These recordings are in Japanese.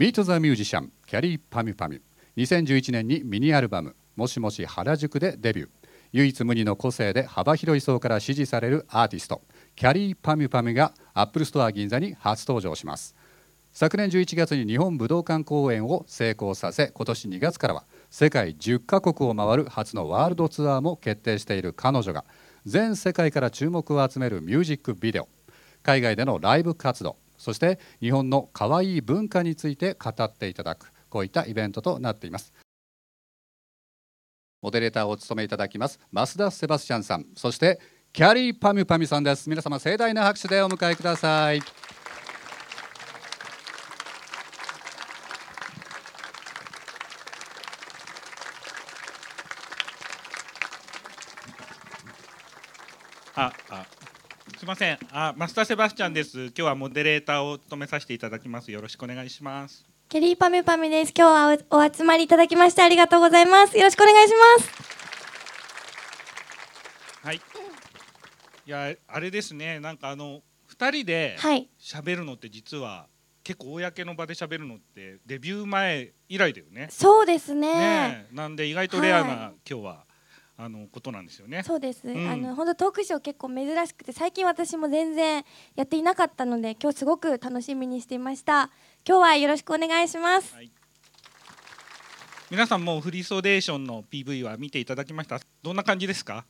Meet the Musician きゃりーぱみゅぱみゅ2011年にミニアルバム「もしもし原宿」でデビュー。唯一無二の個性で幅広い層から支持されるアーティストきゃりーぱみゅぱみゅが Apple Store 銀座に初登場します。昨年11月に日本武道館公演を成功させ今年2月からは世界10カ国を回る初のワールドツアーも決定している彼女が全世界から注目を集めるミュージックビデオ海外でのライブ活動そして日本の可愛い文化について語っていただくこういったイベントとなっています。モデレーターを務めいただきます増田セバスチャンさん。そしてキャリーパミュパミュさんです。皆様盛大な拍手でお迎えくださいああすみませんあマスターセバスチャンです今日はモデレーターを務めさせていただきますよろしくお願いしますケリーパミュパミュです。今日はおお集まりいただきましてありがとうございます。よろしくお願いします。はいいやあれですねなんかあの二人ではい。喋るのって実は結構公の場で喋るのってデビュー前以来だよねそうですね。ねえなんで意外とレアな、は今日はあのことなんですよね。そうです。うん。あの本当トークショー結構珍しくて最近私も全然やっていなかったので今日すごく楽しみにしていました。今日はよろしくお願いします。はい。皆さんもうフリーソーデーションの PV は見ていただきました？どんな感じですか？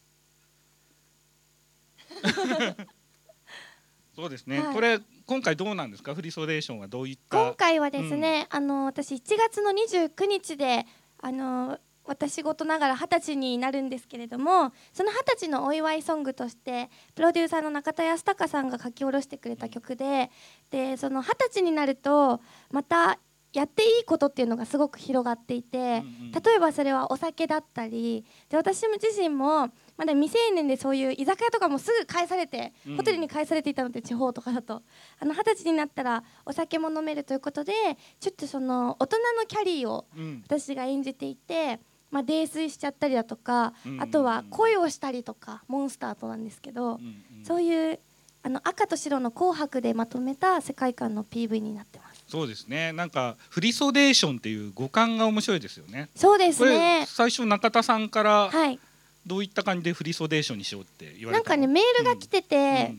そうですね、はい。これ今回どうなんですか？フリーソーデーションはどういった？今回はですね、あの私1月の29日であの私事ながら二十歳になるんですけれどもその二十歳のお祝いソングとしてプロデューサーの中田康隆さんが書き下ろしてくれた曲ででその二十歳になるとまたやっていいことっていうのがすごく広がっていて、例えばそれはお酒だったりで私自身もまだ未成年でそういう居酒屋とかもすぐ返されて、うん。ホテルに返されていたので地方とかだと。あの二十歳になったらお酒も飲めるということでちょっとその大人のキャリーをうん。私が演じていて、まあ、泥酔しちゃったりだとか、うん。あとは恋をしたりとかモンスターとなんですけど、うんうん。そういうあの赤と白の紅白でまとめた世界観の PV になってます。そうですね。なんかフリソデーションっていう語感が面白いですよね。そうですこれね最初中田さんからはい。どういった感じでフリソデーションにしようって言わなんかねメールが来てて、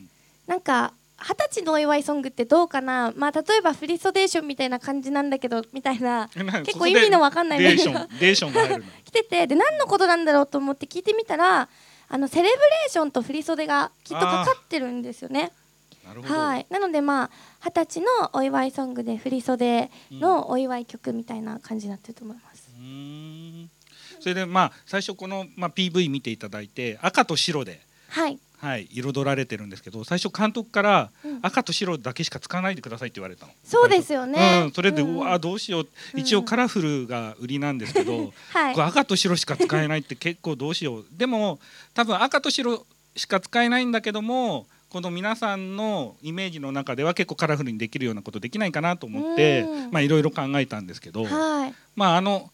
なんか二十歳のお祝いソングってどうかな？まあ例えばフリソデーションみたいな感じなんだけどみたいな。結構意味のわかんないメールがンデーションが入るの？来ててで何のことなんだろうと思って聞いてみたらあのセレブレーションと振り袖がきっとかかってるんですよね。はい、なのでまあ二十歳のお祝いソングで振り袖のお祝い曲みたいな感じになってると思います。うーん。それでまあ最初この、まあ、PV 見ていただいて赤と白で、はい、はい、彩られてるんですけど最初監督からうん。赤と白だけしか使わないでくださいって言われたの。そうですよね。うん、それで、ううんわどうしよう。うん。一応カラフルが売りなんですけど、はい。これ赤と白しか使えないって結構どうしよう。でも多分赤と白しか使えないんだけどもこの皆さんのイメージの中では結構カラフルにできるようなことできないかなと思っていろいろ考えたんですけど、はい、まああの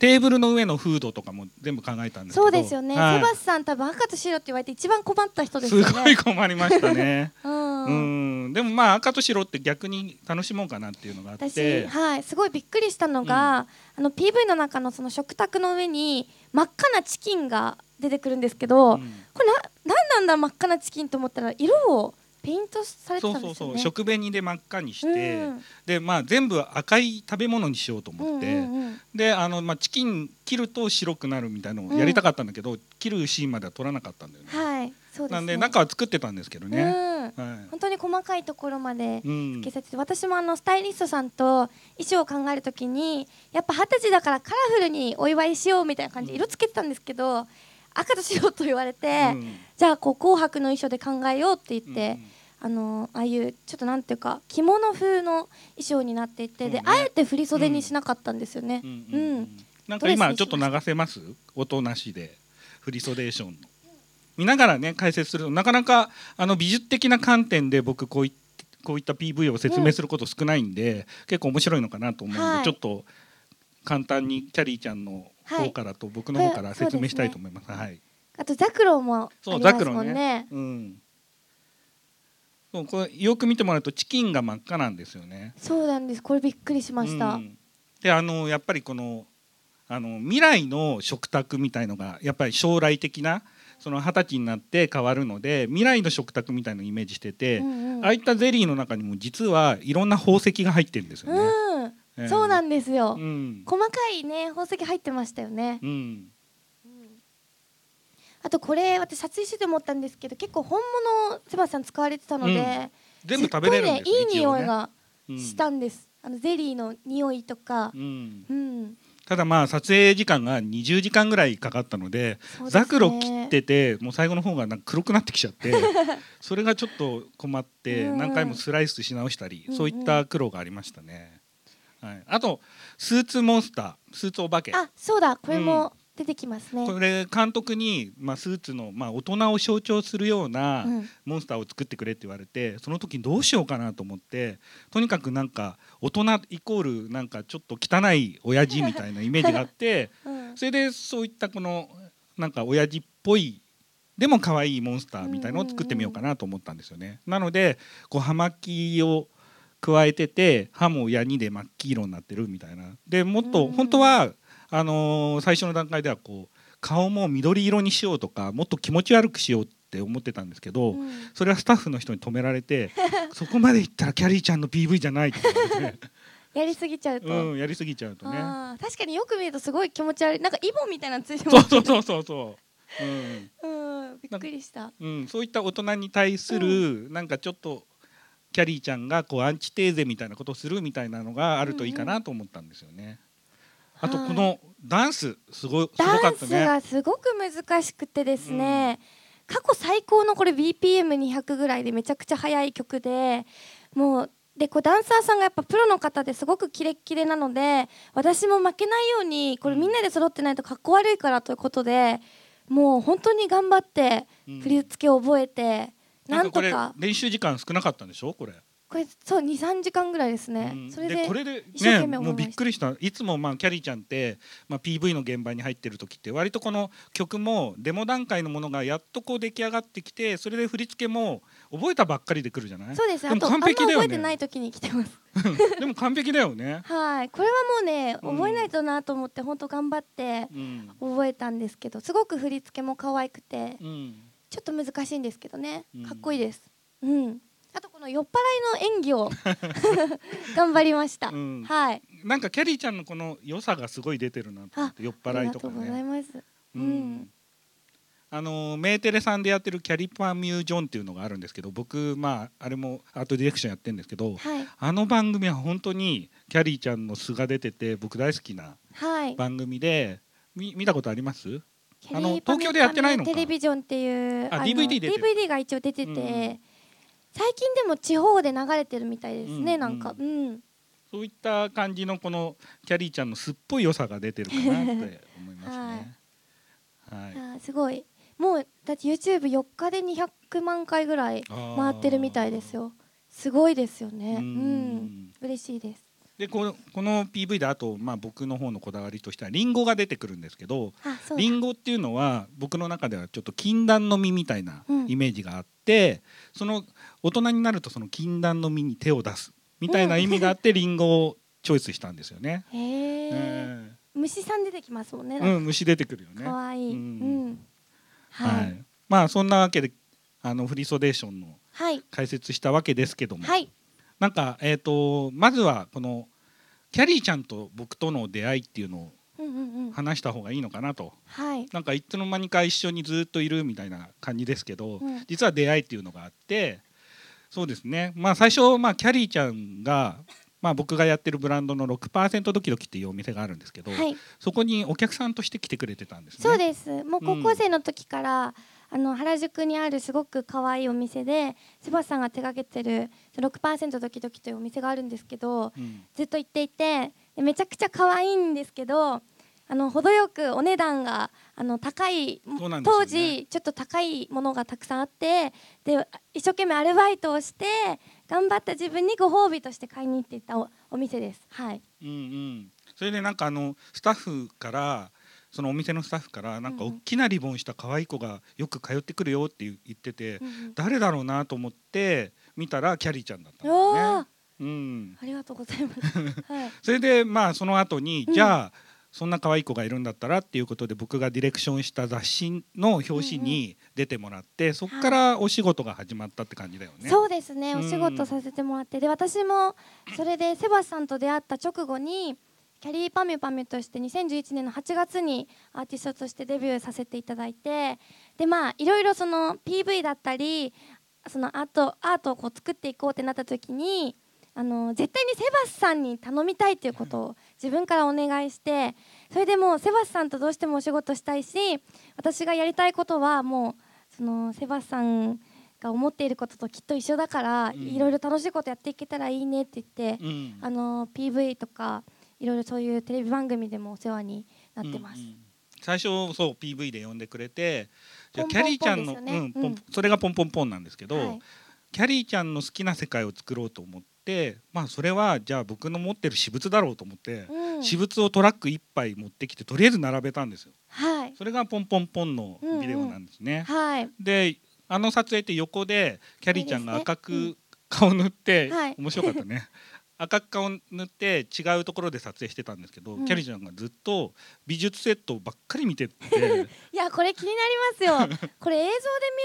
テーブルの上のフードとかも全部考えたんですけど。そうですよね。はい。セバスさん多分赤と白って言われて一番困った人ですよね。すごい困りましたね。うん。うん、でもまあ赤と白って逆に楽しもうかなっていうのがあっ私、て、はい、すごいびっくりしたのが、あの PV の中のその食卓の上に真っ赤なチキンが出てくるんですけど、うん。これななんなんだ真っ赤なチキンと思ったら色をペイントされてそうそうそうたんですよね。食紅で真っ赤にして、うんでまあ全部赤い食べ物にしようと思って、うんうんうんであのまあチキン切ると白くなるみたいなのをやりたかったんだけど、切るシーンまでは撮らなかったんだよね。はい、そうですね。なんで中は作ってたんですけどね。うん、はい。本当に細かいところまでうんつけさせて、私もあのスタイリストさんと衣装を考えるときにやっぱ二十歳だからカラフルにお祝いしようみたいな感じで色つけてたんですけど赤と白と言われて、うん。じゃあこう紅白の衣装で考えようって言って、あのああいうちょっとなんていうか着物風の衣装になっていて、ねあえて振り袖にしなかったんですよね。うん。ううんうん。ん。なんか今ちょっと流せます？音なしでフリソデーションの。見ながらね解説するとなかなかあの美術的な観点で僕こういこういった PV を説明すること少ないんで、結構面白いのかなと思うんで、はい。ちょっと簡単にキャリーちゃんの方からと僕の方から説明したいと思います。はい。あとザクロもあそうりますもんね。うん。そうこれよく見てもらうとチキンが真っ赤なんですよね。そうなんですこれびっくりしました、うんであのやっぱりこのあの未来の食卓みたいのがやっぱり将来的なその二十歳になって変わるので未来の食卓みたいのをイメージしてて、うんうんああいったゼリーの中にも実はいろんな宝石が入ってるんですよね。うんええそうなんですよ、うん。細かいね宝石入ってましたよね、うん。あとこれ私撮影してて思ったんですけど結構本物セバスさん使われてたので、全部食べれるんですねいい匂いがうん。したんです、あのゼリーの匂いとか。うん。うん、ただまあ撮影時間が20時間ぐらいかかったのでザクロ切っててもう最後の方がなんか黒くなってきちゃって それがちょっと困ってうん。何回もスライスし直したり、そういった苦労がありましたね、はい、あとスーツモンスタースーツお化け。あそうだ。これも出てきますね、これ監督に、まあ、スーツの、まあ、大人を象徴するようなうん。モンスターを作ってくれって言われてその時どうしようかなと思ってとにかくなんか大人イコールなんかちょっと汚い親父みたいなイメージがあって うん。それでそういったこのなんか親父っぽいでも可愛いモンスターみたいのを作ってみようかなと思ったんですよね。なのでこう葉巻を加えてて歯もヤニで真っ黄色になってるみたいな。でもっとうん。本当はあのー最初の段階ではこう顔も緑色にしようとかもっと気持ち悪くしようって思ってたんですけど、うん。それはスタッフの人に止められて そこまでいったらキャリーちゃんの PV じゃないって言われて、やりすぎちゃうと、うん、やりすぎちゃうとね。確かによく見るとすごい気持ち悪い。なんかイボみたいなのついてますそうそうそうそうそう。うん。うんびっくりした。うん、そういった大人に対する、なんかちょっとキャリーちゃんがこうアンチテーゼみたいなことをするみたいなのがあるといいかなと思ったんですよね。あとはいこのダンスすごいすごダンかったね。スがすごく難しくてですね、過去最高のこれ BPM200 ぐらいでめちゃくちゃ速い曲でもうでこうダンサーさんがやっぱプロの方ですごくキレッキレなので私も負けないようにこれみんなで揃ってないとかっこ悪いからということでもう本当に頑張ってうん振り付けを覚えて、なかこれなんんとか練習時間少なかったんでしょ？これ。これそう23時間ぐらいですね、うん。それでこれで一生懸命ねもうびっくりした。いつもまあキャリーちゃんって、まあ、PV の現場に入ってる時って割とこの曲もデモ段階のものがやっとこう出来上がってきてそれで振り付けも覚えたばっかりでくるじゃない？そうです。でも完璧だよね。覚えてない時に来てます。でも完璧だよね。はい。これはもうねうん。覚えないとなと思って本当頑張ってうん。覚えたんですけどすごく振り付けも可愛くてうんちょっと難しいんですけどね。うん。かっこいいです。うん。あとこの酔っ払いの演技を 頑張りました、うん。はい。なんかキャリーちゃんのこの良さがすごい出てるなって酔っあり払いとかがとうございね。ます。ううん。んあのメーテレさんでやってるキャリパーミュージョンっていうのがあるんですけど僕まああれもアートディレクションやってるんですけどはい。あの番組は本当にキャリーちゃんの素が出てて僕大好きなはい番組でみ見たことありますキあの東京でやってないのテレビジョンっていうあの DVD 出てる。DVD が一応出てて、うん最近でも地方で流れてるみたいですね、うんなんか。うん。そういった感じのこのキャリーちゃんのすっぽい良さが出てるかなって思いますね。はい。あーすごい。もうだって YouTube4 日で200万回ぐらい回ってるみたいですよ。すごいですよね。ううんん。嬉しいですでこのこの PV であと、まあ、僕の方のこだわりとしてはリンゴが出てくるんですけどあそうだ。リンゴっていうのは僕の中ではちょっと禁断の実みたいなうん。イメージがあって、その大人になるとその禁断の実に手を出すみたいな意味があって、リンゴをチョイスしたんですよね。へええ虫さん出てきますもんね。ーうん、虫出てくるよね。かわい。い、ううん。んははい。い、まあそんなわけであのフリーソデーションのはい。解説したわけですけども、はい。なんかえっ、とまずはこのキャリーちゃんと僕との出会いっていうのをうんうんうん。話した方がいいのかなと。はい。なんかいつの間にか一緒にずっといるみたいな感じですけど、うん。実は出会いっていうのがあってそうですね。まあ最初、まあ、キャリーちゃんが、まあ、僕がやってるブランドの6%ドキドキっていうお店があるんですけど、はい。そこにお客さんとして来てくれてたんですね。そうです。もう高校生の時から、あの原宿にあるすごく可愛いお店でセバスさんが手掛けてる6%ドキドキというお店があるんですけどうん。ずっと行っていてでめちゃくちゃ可愛いんですけどあの程よくお値段があの高い、ね。当時ちょっと高いものがたくさんあってで一生懸命アルバイトをして頑張った自分にご褒美として買いに行っていたおお店です。はい、うんうん、それでなんかあのスタッフからそのお店のスタッフからなんか大きなリボンした可愛い子がよく通ってくるよって言ってて、うんうん。誰だろうなと思って見たらキャリーちゃんだったんだね。うん、ありがとうございます。はい。それでまあその後に、うん。じゃあそんな可愛い子がいるんだったらっていうことで僕がディレクションした雑誌の表紙に出てもらって、そこからお仕事が始まったって感じだよね。そうですね、うんお仕事させてもらって。で私もそれでセバスさんと出会った直後にキャリーパミュパミュとして2011年の8月にアーティストとしてデビューさせていただいてでまあいろいろその PV だったりそのアートアートをこう作っていこうってなった時にあの絶対にセバスさんに頼みたいということを自分からお願いしてそれでもうセバスさんとどうしてもお仕事したいし私がやりたいことはもうそのセバスさんが思っていることときっと一緒だから、うん。いろいろ楽しいことやっていけたらいいねって言って、うん。あの PV とかいろいろそういうテレビ番組でもお世話になってます。うんうん。最初そう PV で呼んでくれてじゃあキャリーちゃんの、うんポンうんそれがポンポンポンなんですけど、はい。キャリーちゃんの好きな世界を作ろうと思ってまあそれはじゃあ僕の持ってる私物だろうと思って、うん。私物をトラック1杯持ってきてとりあえず並べたんですよ。はい。それがポンポンポンのビデオなんですね。はい。であの撮影って横でキャリーちゃんが赤く顔塗って、はい。面白かったね赤く顔塗って違うところで撮影してたんですけど、うん。キャリーちゃんがずっと美術セットばっかり見てて。いやこれ気になりますよ。これ映像で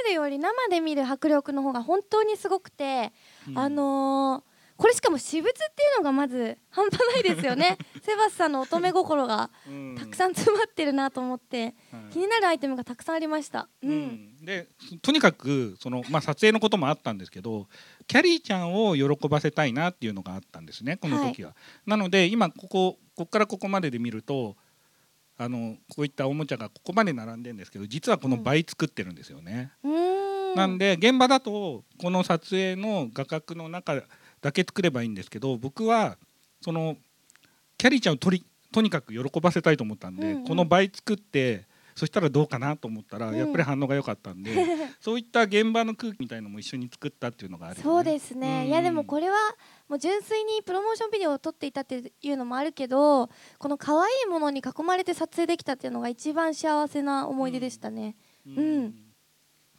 見るより生で見る迫力の方が本当にすごくて、うん。あのーこれしかも私物っていうのがまず半端ないですよね。セバスさんの乙女心がうん。たくさん詰まってるなと思ってはい。気になるアイテムがたくさんありました。う、うん。んでとにかくその、まあ、撮影のこともあったんですけどキャリーちゃんを喜ばせたいなっていうのがあったんですねこの時は。なので今ここここからここまでで見るとあのこういったおもちゃがここまで並んでるんですけど実はこの倍作ってるんですよね。うーん。なんで現場だとこの撮影の画角の中だけ作ればいいんですけど僕はそのキャリーちゃんをとりとにかく喜ばせたいと思ったんで、うんうん。この倍作ってそしたらどうかなと思ったら、うん。やっぱり反応が良かったんで そういった現場の空気みたいのも一緒に作ったっていうのがあるよね、そうですね、うん。いやでもこれはもう純粋にプロモーションビデオを撮っていたっていうのもあるけどこの可愛いものに囲まれて撮影できたっていうのが一番幸せな思い出でしたね、うん。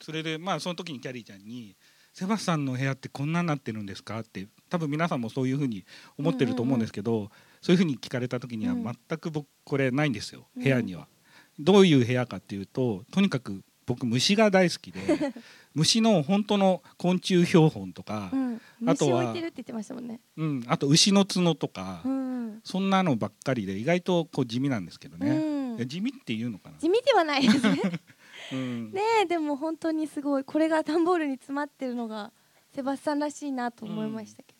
それでまあその時にキャリーちゃんに「セバスさんの部屋ってこんなになってるんですか?」って多分皆さんもそういうふうに思ってると思うんですけど、そういうふうに聞かれた時にはうん。全く僕これないんですよ、うん。部屋には。どういう部屋かっていうととにかく僕虫が大好きで 虫の本当の昆虫標本とかう、ん、あとは虫置いてるって言ってましたもんね、うん、あと牛の角とか、うん。そんなのばっかりで意外とこう地味なんですけどね。うん。地味っていうのかな。地味ではないですね。うん。ねえでも本当にすごい。これが段ボールに詰まってるのがセバスさんらしいなと思いましたけど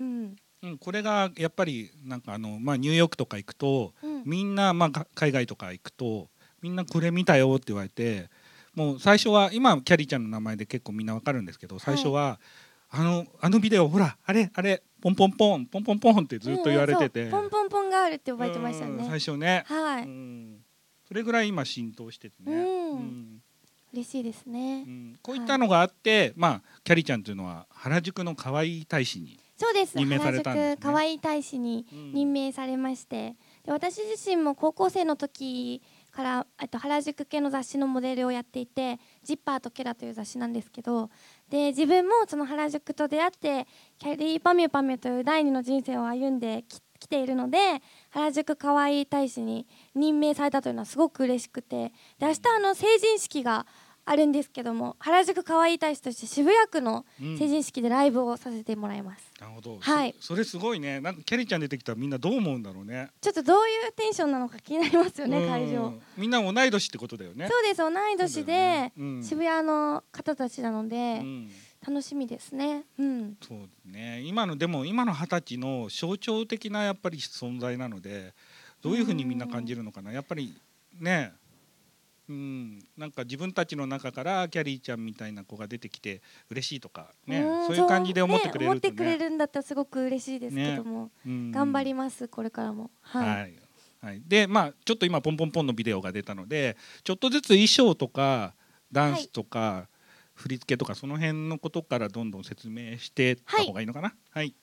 うん。うん、これがやっぱりなんかあの、まあ、ニューヨークとか行くとうん。みんな、まあが、海外とか行くとみんなこれ見たよって言われてもう最初は今キャリーちゃんの名前で結構みんなわかるんですけど最初は、あのあのビデオほらあれあれポンポンポンポンポンポンってずっと言われてて、う。んポンポンポンがあるって覚えてましたうんね最初ね、はい、うん、それぐらい今浸透しててね、うん。うん。嬉しいですね、うん。こういったのがあって、まあ、キャリーちゃんというのは原宿の可愛い大使に、そうです。任命されたんですね。原宿可愛い大使にうん。任命されましてで私自身も高校生の時からえっと原宿系の雑誌のモデルをやっていて「ジッパーとケラ」という雑誌なんですけどで自分もその原宿と出会ってキャリーパミュパミュという第二の人生を歩んでき来ているので原宿可愛い大使に任命されたというのはすごく嬉しくてで明日あの成人式があるんですけども原宿可愛い大使として渋谷区のうん。成人式でライブをさせてもらいます。なるほど、はい。そそれすごいね。なんかキャリーちゃん出てきたらみんなどう思うんだろうね。ちょっとどういうテンションなのか気になりますよね、うん。会場。みんな同い年ってことだよね。そうです、同い年でね、うん。渋谷の方たちなので、うん。楽しみですね。うん。そうね。今のでも今の二十歳の象徴的なやっぱり存在なのでどういうふうにみんな感じるのかな。やっぱりねうん、なんか自分たちの中からキャリーちゃんみたいな子が出てきて嬉しいとかねんそういう感じで思ってくれね。思るとってくれねるんだったらすごく嬉しいですけども、うん。頑張りますこれからも。はい。はい、はい、でまあちょっと今ポンポンポンのビデオが出たのでちょっとずつ衣装とかダンスとか、振り付けとかその辺のことからどんどん説明してった方がいいのかな？はい、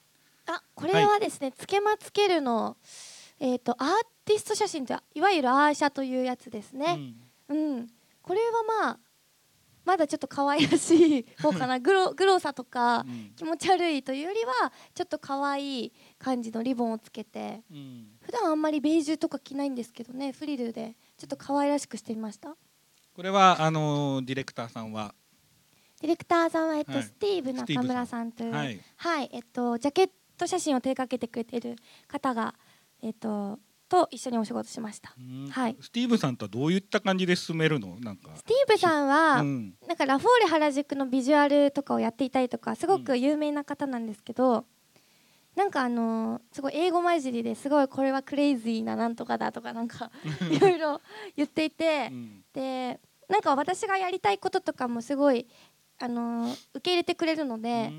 あ、これはですね、つけまつけるの、えっ、とアーティスト写真といわゆるアーシャというやつですね。うん。これはまあまだちょっと可愛らしい方かな。グログロさとかうん。気持ち悪いというよりはちょっと可愛い感じのリボンをつけて。うん。普段あんまりベージュとか着ないんですけどねフリルで。ちょっと可愛らしくしてみました？これはあのディレクターさんは？ディレクターさんは、えっとはい。スティーブ中村さんというははい。い、えっとジャケット写真を手掛けてくれている方がえっとと一緒にお仕事しました。うん。はい。スティーブさんとはどういった感じで進めるの？なんか。スティーブさんは、うん。なんかラフォーレ原宿のビジュアルとかをやっていたりとかすごく有名な方なんですけど、なんかあのーすごい英語混じりですごいこれはクレイジーななんとかだとかなんか いろいろ言っていてうん。でなんか私がやりたいこととかもすごいあのー受け入れてくれるので、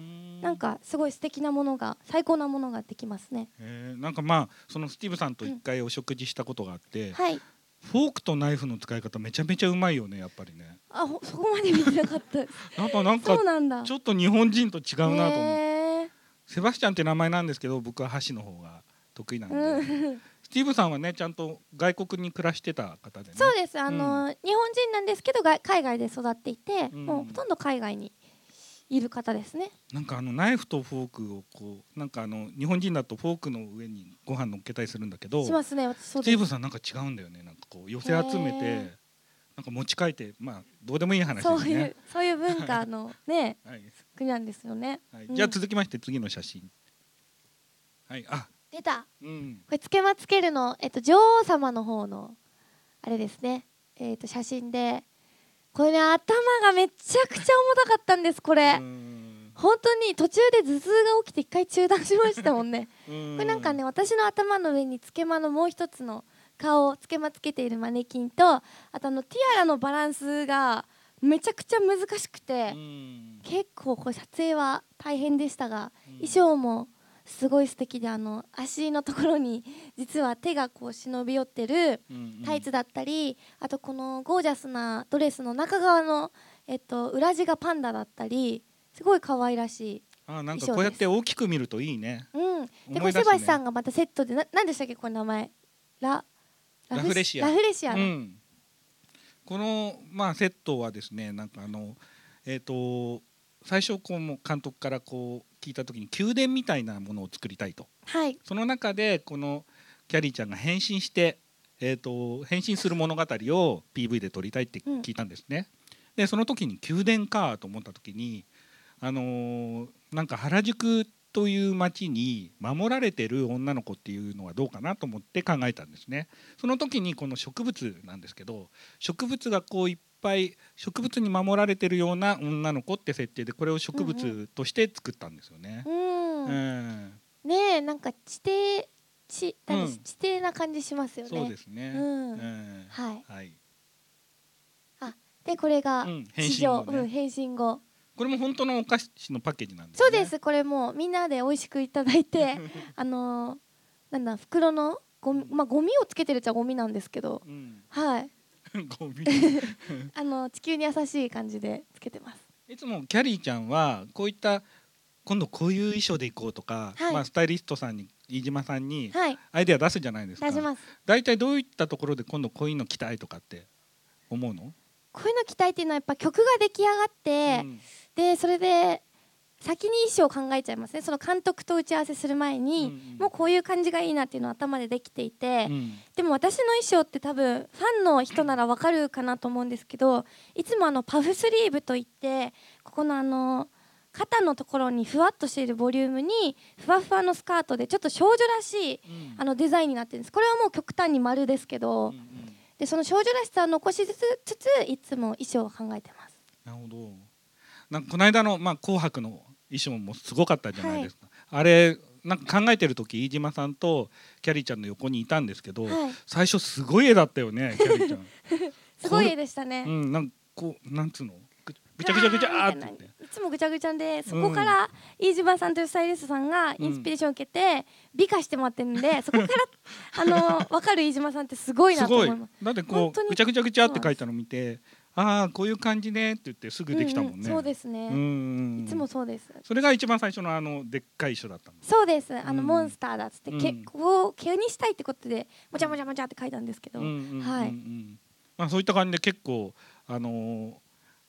なんかすごい素敵なものが最高なものができますね。へー。なんかまあそのスティーブさんと一回お食事したことがあって、はい。フォークとナイフの使い方めちゃめちゃうまいよねやっぱりね。あほそこまで見てなかった。なんかなんかそうなんだ。ちょっと日本人と違うなと思って、へセバスチャンって名前なんですけど僕は箸の方が得意なんで、ーうん。スティーブさんはねちゃんと外国に暮らしてた方でね。そうです。あの、日本人なんですけどが海外で育っていて、うん。もうほとんど海外にいる方ですね。なんかあのナイフとフォークをこうなんかあの日本人だとフォークの上にご飯乗っけたりするんだけどしますね。私そうスティーブさんなんか違うんだよね。なんかこう寄せ集めてなんか持ち帰ってまあどうでもいい話でそういう。そういう文化のねはい。国なんですよね。うん。はいじゃあ続きまして次の写真。はい。あ。出た。うん。これつけまつけるの、えっと、女王様の方のあれですね、えっと、写真でこれね頭がめちゃくちゃ重たかったんですこれ、うん。本当に途中で頭痛が起きて一回中断しましたもんね。ここれなんかね私の頭の上につけまのもう一つの顔をつけまつけているマネキンとあとあのティアラのバランスがめちゃくちゃ難しくて、うん。結構これ撮影は大変でしたが、うん。衣装もすごい素敵であの足のところに 実は手がこう忍び寄ってるうんタイツだったり、あとこのゴージャスなドレスの中側の、えっと、裏地がパンダだったりすごい可愛らしい。あなんかこうやって大きく見るといいね。うん、で思い出すね。さんがまたセットでな何でしたっけこれ名前？ララフレシア。ラフレシア。の、うん、この、まあ、セットはですねなんかあの、えー、と最初こう監督からこう聞いた時に宮殿みたいなものを作りたいとはいその中でこのキャリーちゃんが変身して、えー、と変身する物語を PV で撮りたいって聞いたんですね。でその時に宮殿かと思った時に、あのーなんか原宿という街に守られてる女の子っていうのはどうかなと思って考えたんですね。その時にこの植物なんですけど植物がこういっぱい植物に守られてるような女の子って設定でこれを植物として作ったんですよね。うん、うん。ねえなんか地底地地底な感じしますよね。そうですね。うん。うん。はい。はい。でこれがうん変史上、身後ね。うん、変身後。これも本当のお菓子のパッケージなんですね。そうです。これもうみんなで美味しくいただいて あのーなんだ袋のゴミまあゴミをつけてるっちゃゴミなんですけど。うん。はい ゴミ。あの地球に優しい感じでつけてますいつもキャリーちゃんはこういった今度こういう衣装で行こうとか、はいまあスタイリストさんに飯島さんにはいアイデア出すじゃないですか。出します大体どういったところで今度こういうの着たいとかって思うの？こういうの着たいっていうのはやっぱ曲が出来上がって、うんでそれで先に衣装を考えちゃいますね。その監督と打ち合わせする前に、うんうん。もうこういう感じがいいなっていうのは頭でできていて、うん。でも私の衣装って多分ファンの人ならわかるかなと思うんですけどいつもあのパフスリーブといってここのあの肩のところにふわっとしているボリュームにふわふわのスカートでちょっと少女らしいうん。あのデザインになってるんです。これはもう極端に丸ですけど、うんうん。でその少女らしさを残しつつつついつも衣装を考えてます。なるほど。なんかこの間のまあ紅白の衣装もすごかったじゃないですか。あれなんか考えてる時飯島さんとキャリーちゃんの横にいたんですけど、はい最初すごい絵だったよね キャリーちゃん。すごい絵でしたね、うんなんかこうなんつうのぐぐちゃぐちゃぐちゃーって。いつもぐちゃぐちゃでそこから飯島さんというスタイリストさんがインスピレーションを受けて美化してもらってるんで そこからあの分かる飯島さんってすごいなと思います。だってこうぐちゃぐちゃぐちゃって書いたの見てああこういう感じねって言ってすぐできたもんね、うんうんそうですね、うんいつもそうです。それが一番最初のあのでっかい衣装だったのそうです。あの、うん。モンスターだっつって、けうんこう毛にしたいってことでもちゃもちゃもちゃって書いたんですけど、うんうんうんうんはい。まあそういった感じで結構あのー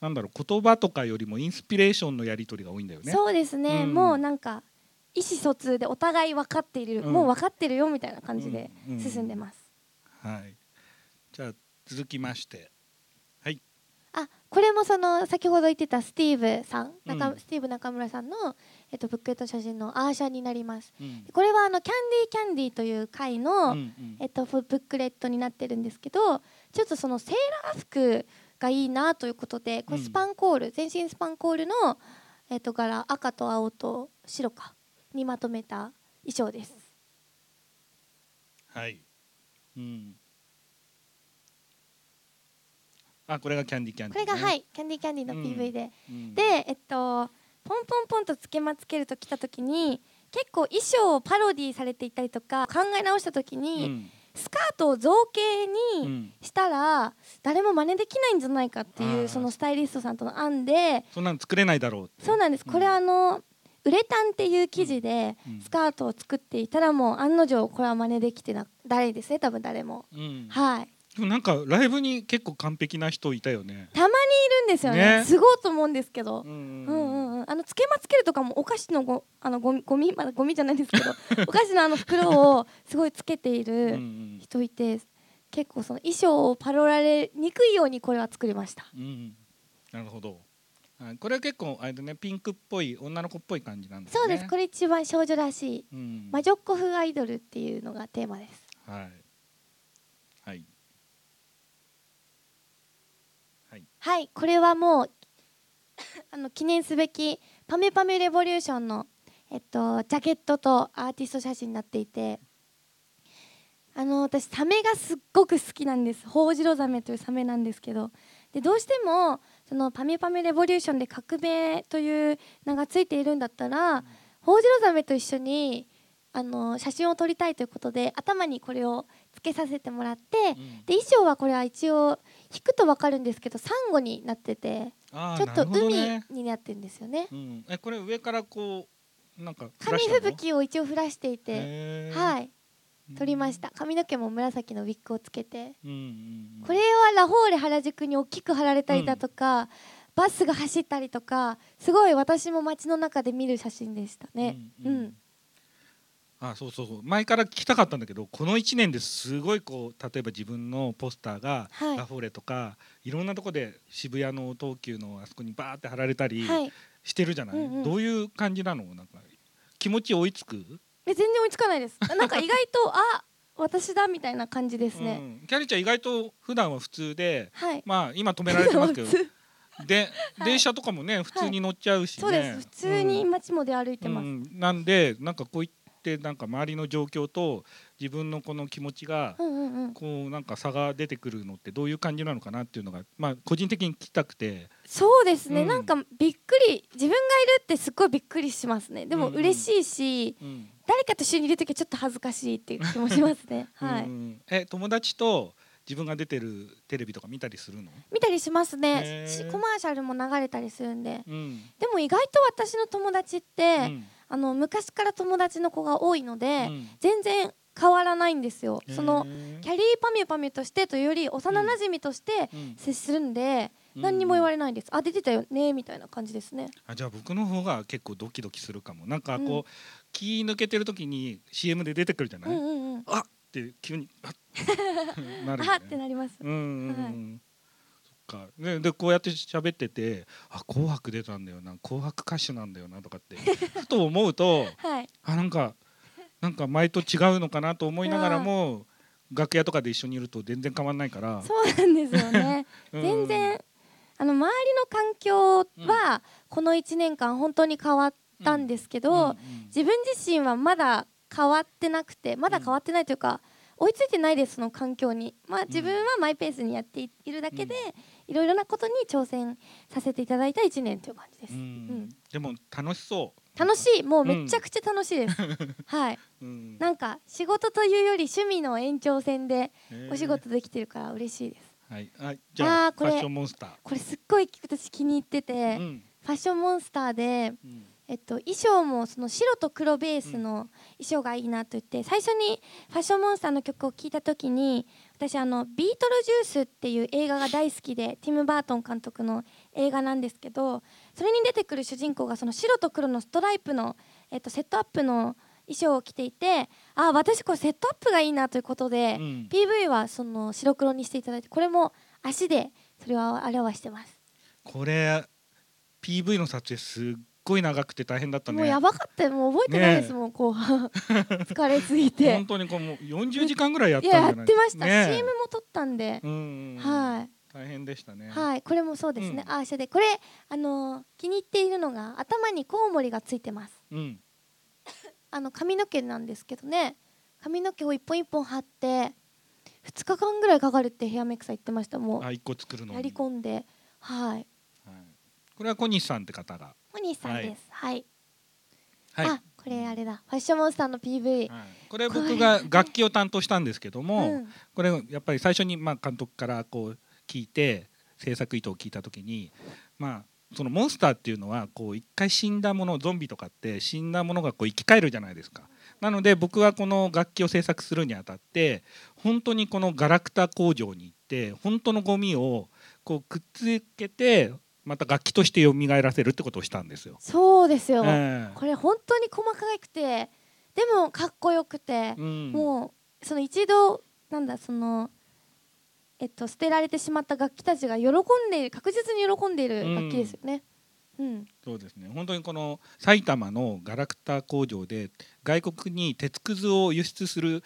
なんだろう言葉とかよりもインスピレーションのやり取りが多いんだよね。そうですね、うん。もうなんか意思疎通でお互い分かっている、うん。もう分かってるよみたいな感じでうん。進んでます、はい。じゃあ続きまして、あこれもその先ほど言ってたスティーブさん、中うんスティーブ中村さんの、えっと、ブックレット写真のアー写になりますうんこれはあのキャンディーキャンディーという回の、うんうんえっと、ブックレットになってるんですけどちょっとそのセーラー服がいいなということでこれうんスパンコール、全身スパンコールの、えっと、柄赤と青と白かにまとめた衣装です。はい。うん。あこれがキャンディーキャンディー、ね。これが、はいキャンディーキャンディーのうん PV で、うんでえっとポンポンポンとつけまつけるときた時に結構衣装をパロディーされていたりとか考え直した時うに、ん。スカートを造形にうん、したら誰も真似できないんじゃないかっていうそのスタイリストさんとの案でそんなの作れないだろう。そうなんです。うん。これあのウレタンっていう生地でうん。スカートを作っていたらもう案の定これは真似できてな誰ですね多分誰も。うん。はいでもなんかライブに結構完璧な人いたよね。たまにいるんですよねねすごいと思うんですけどうんうんうんうん、あのつけまつけるとかもお菓子のごあのゴミゴミまだゴミじゃないですけど お菓子のあの袋をすごいつけているん人いて結構その衣装をパロられにくいようにこれは作りましたうん。なるほど。はいこれは結構あれだねピンクっぽい女の子っぽい感じなんだよね。そうですこれ一番少女らしいうん。魔女っ子風アイドルっていうのがテーマですはい。はい。はい。はいこれはもうあの記念すべきパメパメレボリューションのえっとジャケットとアーティスト写真になっていてあの私サメがすっごく好きなんですホウジロザメというサメなんですけどでどうしてもそのパメパメレボリューションで革命という名がついているんだったら、ホウジロザメと一緒にあの写真を撮りたいということで頭にこれをつけさせてもらって、うんで衣装はこれは一応引くと分かるんですけどサンゴになっててちょっと海ね。になってるんですよね。うん。えこれ上からこうなんか紙吹雪を一応降らしていててはい。撮りました。髪の毛も紫のウィッグをつけて。うんうんうん。これはラフォーレ原宿に大きく貼られたりだとか、バスが走ったりとかすごい私も街の中で見る写真でしたね。ううん。ん、あそうそうそう。前から聞きたかったんだけどこの1年ですごいこう例えば自分のポスターがはい。ラフォーレとか、い、ろんなとこで渋谷の東急のあそこにバーって貼られたりはい。してるじゃない、うんうん。どういう感じなの？なんか気持ち追いつく？え全然追いつかないです。なんか意外とあ私だみたいな感じですね、うん、キャリーちゃん意外と普段は普通ではい。まあ今止められてますけど。で、はい。電車とかもね普通に乗っちゃうしね、そうです。普通にうん。街もで歩いてます、うん。なんでなんかこういってなんか周りの状況と自分のこの気持ちがうんうんうん。こうなんか差が出てくるのってどういう感じなのかなっていうのがまあ個人的に聞きたくて。そうですね、うん。なんかびっくり自分がいるってすっごいびっくりしますね。でもうんうん。嬉しいし、うん。誰かと一緒にいる時はちょっと恥ずかしいっていう気もしますね。はい、うん。え友達と自分が出てるテレビとか見たりするの？見たりしますへねコマーシャルも流れたりするんで。うん。でも意外と私の友達って、うんあの昔から友達の子が多いので、うん。全然変わらないんですよ、そのキャリーパミュパミュとしてというより幼馴染としてうん。接するんで、うん。何にも言われないんです、あ出てたよねみたいな感じですね。あじゃあ僕の方が結構ドキドキするかも。なんかこう、うん。気抜けてる時に CM で出てくるじゃない、うんうんうん。あっ！て急にあっ！なるよね。あってなります。うんうんうん、はいか。ででこうやって喋ってて「あ紅白出たんだよな紅白歌手なんだよな」とかって ふと思うとはい。あなんかなんか前と違うのかなと思いながらも楽屋とかで一緒にいると全然変わんないから。そうなんですよね。うん。全然あの周りの環境はこの1年間本当に変わったんですけど、うんうん自分自身はまだ変わってなくてまだ変わってないというか、追いついてないですその環境に、まあ、自分はマイペースにやっているだけで、いろいろなことに挑戦させていただいた1年という感じです、うん。うん。でも楽しそう。楽しい。もうめちゃくちゃ楽しいです、はい。うん。なんか仕事というより趣味の延長線でお仕事できてるから嬉しいです。はい。あじゃあこれファッションモンスター。これすっごい私気に入ってて、うん。ファッションモンスターでうん。えっと、衣装もその白と黒ベースの衣装がいいなと言って最初にファッションモンスターの曲を聴いた時に私あの「ビートルジュース」っていう映画が大好きでティム・バートン監督の映画なんですけどそれに出てくる主人公がその白と黒のストライプの、えっと、セットアップの衣装を着ていてあ私これセットアップがいいなということで、うん。PV はその白黒にしていただいてこれも足でそれを表してます、これ PV の撮影すっごい長くて大変だったね。もうやばかったよ。もう覚えてないですもん、後半。疲れすぎて。本当にこうもう40時間ぐらいやったんじゃないやってました、ね。CM も撮ったんで、うんはい。大変でしたね。はい、これもそうですね。うん。アーシャで、これ、あのー気に入っているのが頭にコウモリがついてます。うん。あの髪の毛なんですけどね。髪の毛を一本一本貼って。2日間ぐらいかかるってヘアメイクさん言ってました。もあ一個作るのやり込んで、はい。はい。これは小西さんって方がお兄さんです。はい。はいあ、これあれだ。ファッションモンスターの PV。はいこれ僕が楽器を担当したんですけども、うんこれやっぱり最初にまあ監督からこう聞いて制作意図を聞いた時にまあそのモンスターっていうのはこう一回死んだものゾンビとかって死んだものがこう生き返るじゃないですか。なので僕はこの楽器を制作するにあたって本当にこのガラクタ工場に行って本当のゴミをこうくっつけてまた楽器として蘇らせるってことをしたんですよ。そうですよ。ええこれ本当に細かくて、でもかっこよくて。うんもうその一度なんだそのえっと捨てられてしまった楽器たちが喜んでいる確実に喜んでいる楽器ですよね。うん、そうですね本当にこの埼玉のガラクタ工場で外国に鉄くずを輸出する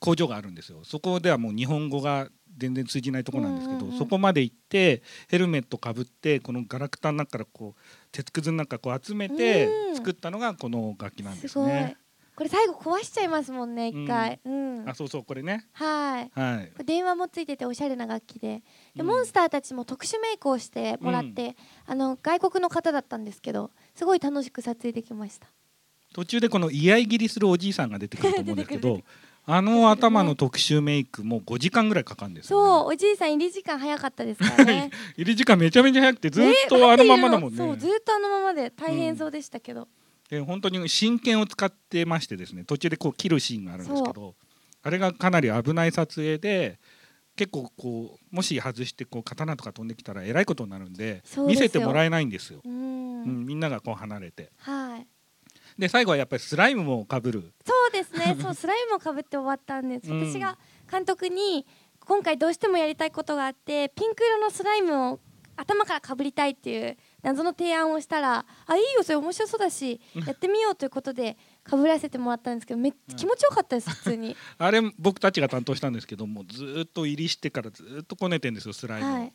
工場があるんですよ。そこではもう日本語が全然通じないところなんですけど、うんうんうん。そこまで行ってヘルメットかぶってこのガラクタの中からこう鉄くずの中こう集めてうん。作ったのがこの楽器なんですね。これ最後壊しちゃいますもんね一回。うん、あそうそうこれね。はい。はい。電話もついてておしゃれな楽器で。で、うん。モンスターたちも特殊メイクをしてもらって、あの外国の方だったんですけどすごい楽しく撮影できました。途中でこの居合切りするおじいさんが出てくると思うんですけど あの頭の特殊メイクも5時間ぐらいかかるんですよ、ね。そうおじいさん入り時間早かったですからね。入り時間めちゃめちゃ早くてずっねとあのままだもんね。そうずっとあのままで大変そうでしたけど、で本当に真剣を使ってましてですね途中でこう切るシーンがあるんですけどあれがかなり危ない撮影で結構こうもし外してこう刀とか飛んできたらえらいことになるんで見せてもらえないんですよ、うん。うん、みんながこう離れて。はいで最後はやっぱりスライムもかぶる。そうですね。そうスライムをかぶって終わったんです、うん。私が監督に今回どうしてもやりたいことがあってピンク色のスライムを頭からかぶりたいっていう謎の提案をしたらあいいよそれ面白そうだしうん。やってみようということでかぶらせてもらったんですけどめ気持ちよかったです普通に。あれ僕たちが担当したんですけどもずーっと入りしてからずーっとこねてんですよスライムを、はい。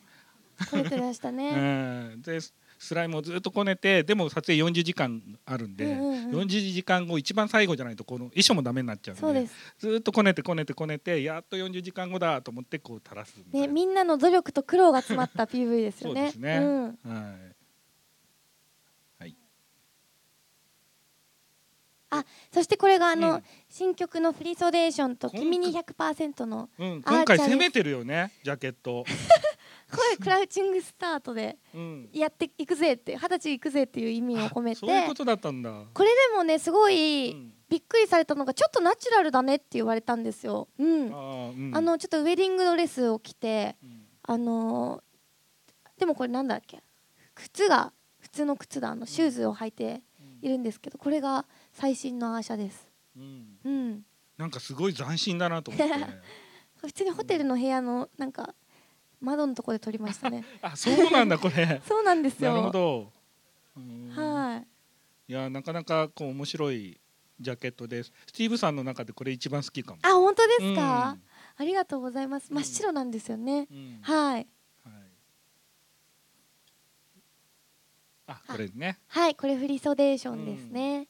これてましたね、うん。でスライムをずっとこねてでも撮影40時間あるんで、うんうんうん。40時間後一番最後じゃないとこの衣装もダメになっちゃうんでずっとこねてこねてこねてやっと40時間後だと思ってこう垂らすみねみんなの努力と苦労が詰まった PV ですよね。そうですね、うん。はい。はい。そしてこれがあの、うん。新曲の「フリソデーション」と「今君に100%」のうん、あー今回攻めてるよねジャケット、これクラウチングスタートでうん、やっていくぜって二十歳いくぜっていう意味を込めてそういうことだったんだ、これでもねすごい、うん。びっくりされたのがちょっとナチュラルだねって言われたんですよ。うん、あーうん。あのちょっとウェディングドレスを着てうん。あのーでもこれなんだっけ？靴が普通の靴だあのシューズを履いているんですけどこれが最新のアーシャです。うん。うん、なんかすごい斬新だなと思って 普通にホテルの部屋のなんか窓のところで撮りましたね。あそうなんだこれ そうなんですよ。なるほど、うんはい。いやなかなかこう面白いジャケットですスティーブさんの中でこれ一番好きかもあ本当ですか、うんありがとうございます。真っ白なんですよね。うんはい。はいあこれねはい、これフリソデーションですね。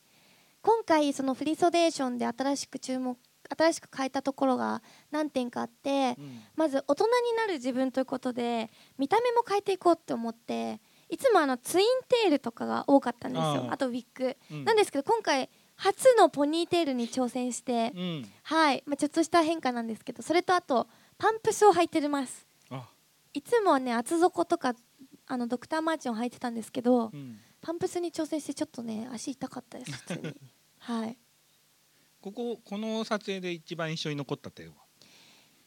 今回そのフリソデーションで新しく注目新しく変えたところが何点かあって、うん。まず大人になる自分ということで見た目も変えていこうって思って、いつもあのツインテールとかが多かったんですよ。あとウィッグ。うん。なんですけど今回初のポニーテールに挑戦して、うん。はい、まあちょっとした変化なんですけど、それとあとパンプスを履いてます。あ。いつもはね厚底とかあのドクターマーチンを履いてたんですけど、うん。パンプスに挑戦してちょっとね足痛かったです普通に。はいこここの撮影で一番印象に残った点は？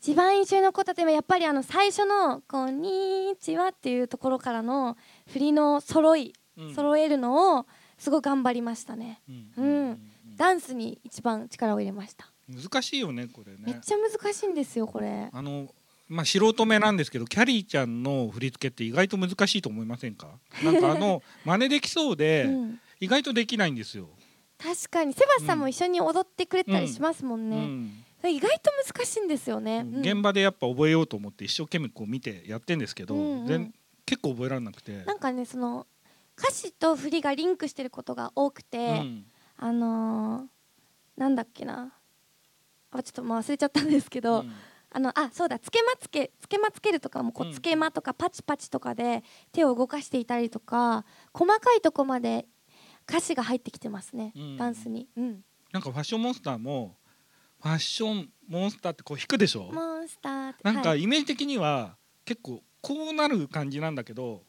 一番印象に残った点はやっぱりあの最初の「こんにちは」っていうところからの振りの揃いうん。揃えるのをすごい頑張りましたね。うん。うん。ダンスに一番力を入れました。難しいよねこれね。めっちゃ難しいんですよこれ。あのまあ素人目なんですけどキャリーちゃんの振り付けって意外と難しいと思いませんか？なんかあの真似できそうで、うん。意外とできないんですよ、確かに。セバスさんも一緒に踊ってくれたりしますもんうね、ん。それ意外と難しいんですよね、うん。現場でやっぱ覚えようと思って一生懸命こう見てやってんですけど、うんうん。全結構覚えられなくて。なんかねその歌詞と振りがリンクしてることが多くて、うん。あのーなんだっけな。あちょっともう忘れちゃったんですけど、うん。あのあそうだつけまつけつけまつけるとかもこううんつけまとかパチパチとかで手を動かしていたりとか細かいとこまで歌詞が入ってきてますね、うん。ダンスに、うん、なんかファッションモンスターもファッションモンスターってこう弾くでしょ？モンスターってなんかはい。イメージ的には結構こうなる感じなんだけど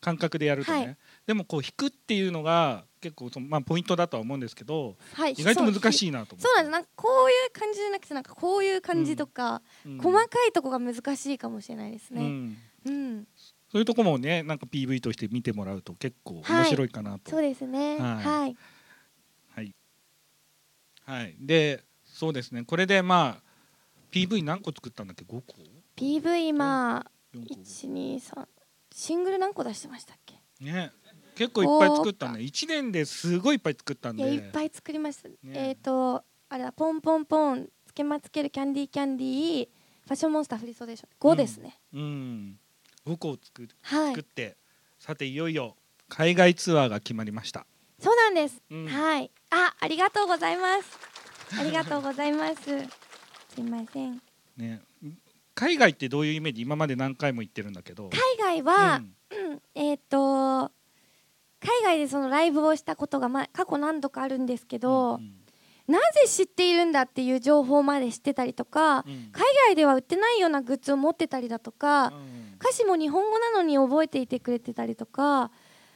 感覚でやるとね、はい。でもこう弾くっていうのが結構その、まあ、ポイントだとは思うんですけどはい意外と難しいなと思って。そうなんです。なんかこういう感じじゃなくてなんかこういう感じとか、うん。細かいとこが難しいかもしれないですね、うん。うんそういうとこもねなんか PV として見てもらうと結構面白いかなと、そうですね。はい。はい。はい。はい、でそうですね。これでまあ PV 何個作ったんだっけ？5個？PV まあ4個？123シングル何個出してましたっけ？ね。結構いっぱい作ったね1年ですごいいっぱい作ったんで。いっぱい作りました、えっ、とあれだポンポンポンつけまつけるキャンディーキャンディーファッションモンスターフリーソーデーション。5ですね、うん5個を作るはい。作って、さていよいよ海外ツアーが決まりました、そうなんです、うん。はい。あありがとうございます。ありがとうございます。すいません。ね、海外ってどういうイメージ？今まで何回も言ってるんだけど。海外は、うん。うん。えっ、と海外でそのライブをしたことが、ま、過去何度かあるんですけど、うん。なぜ知っているんだっていう情報まで知ってたりとか、うん。海外では売ってないようなグッズを持ってたりだとか、うん歌詞も日本語なのに覚えていてくれてたりとか、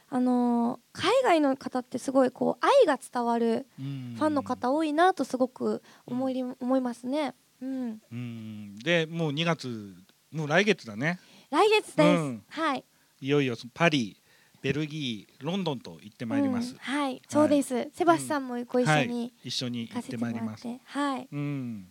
あのー海外の方ってすごいこう愛が伝わるうん。ファンの方多いなとすごく思い,、思いますね、うん、うん。でもう2月もう来月だね。来月です、うん。はい。いよいよパリベルギーロンドンと行ってまいります。うん、はい。そうです、セバスさんもご一緒はい。に一緒に行ってまいります。はい。うん。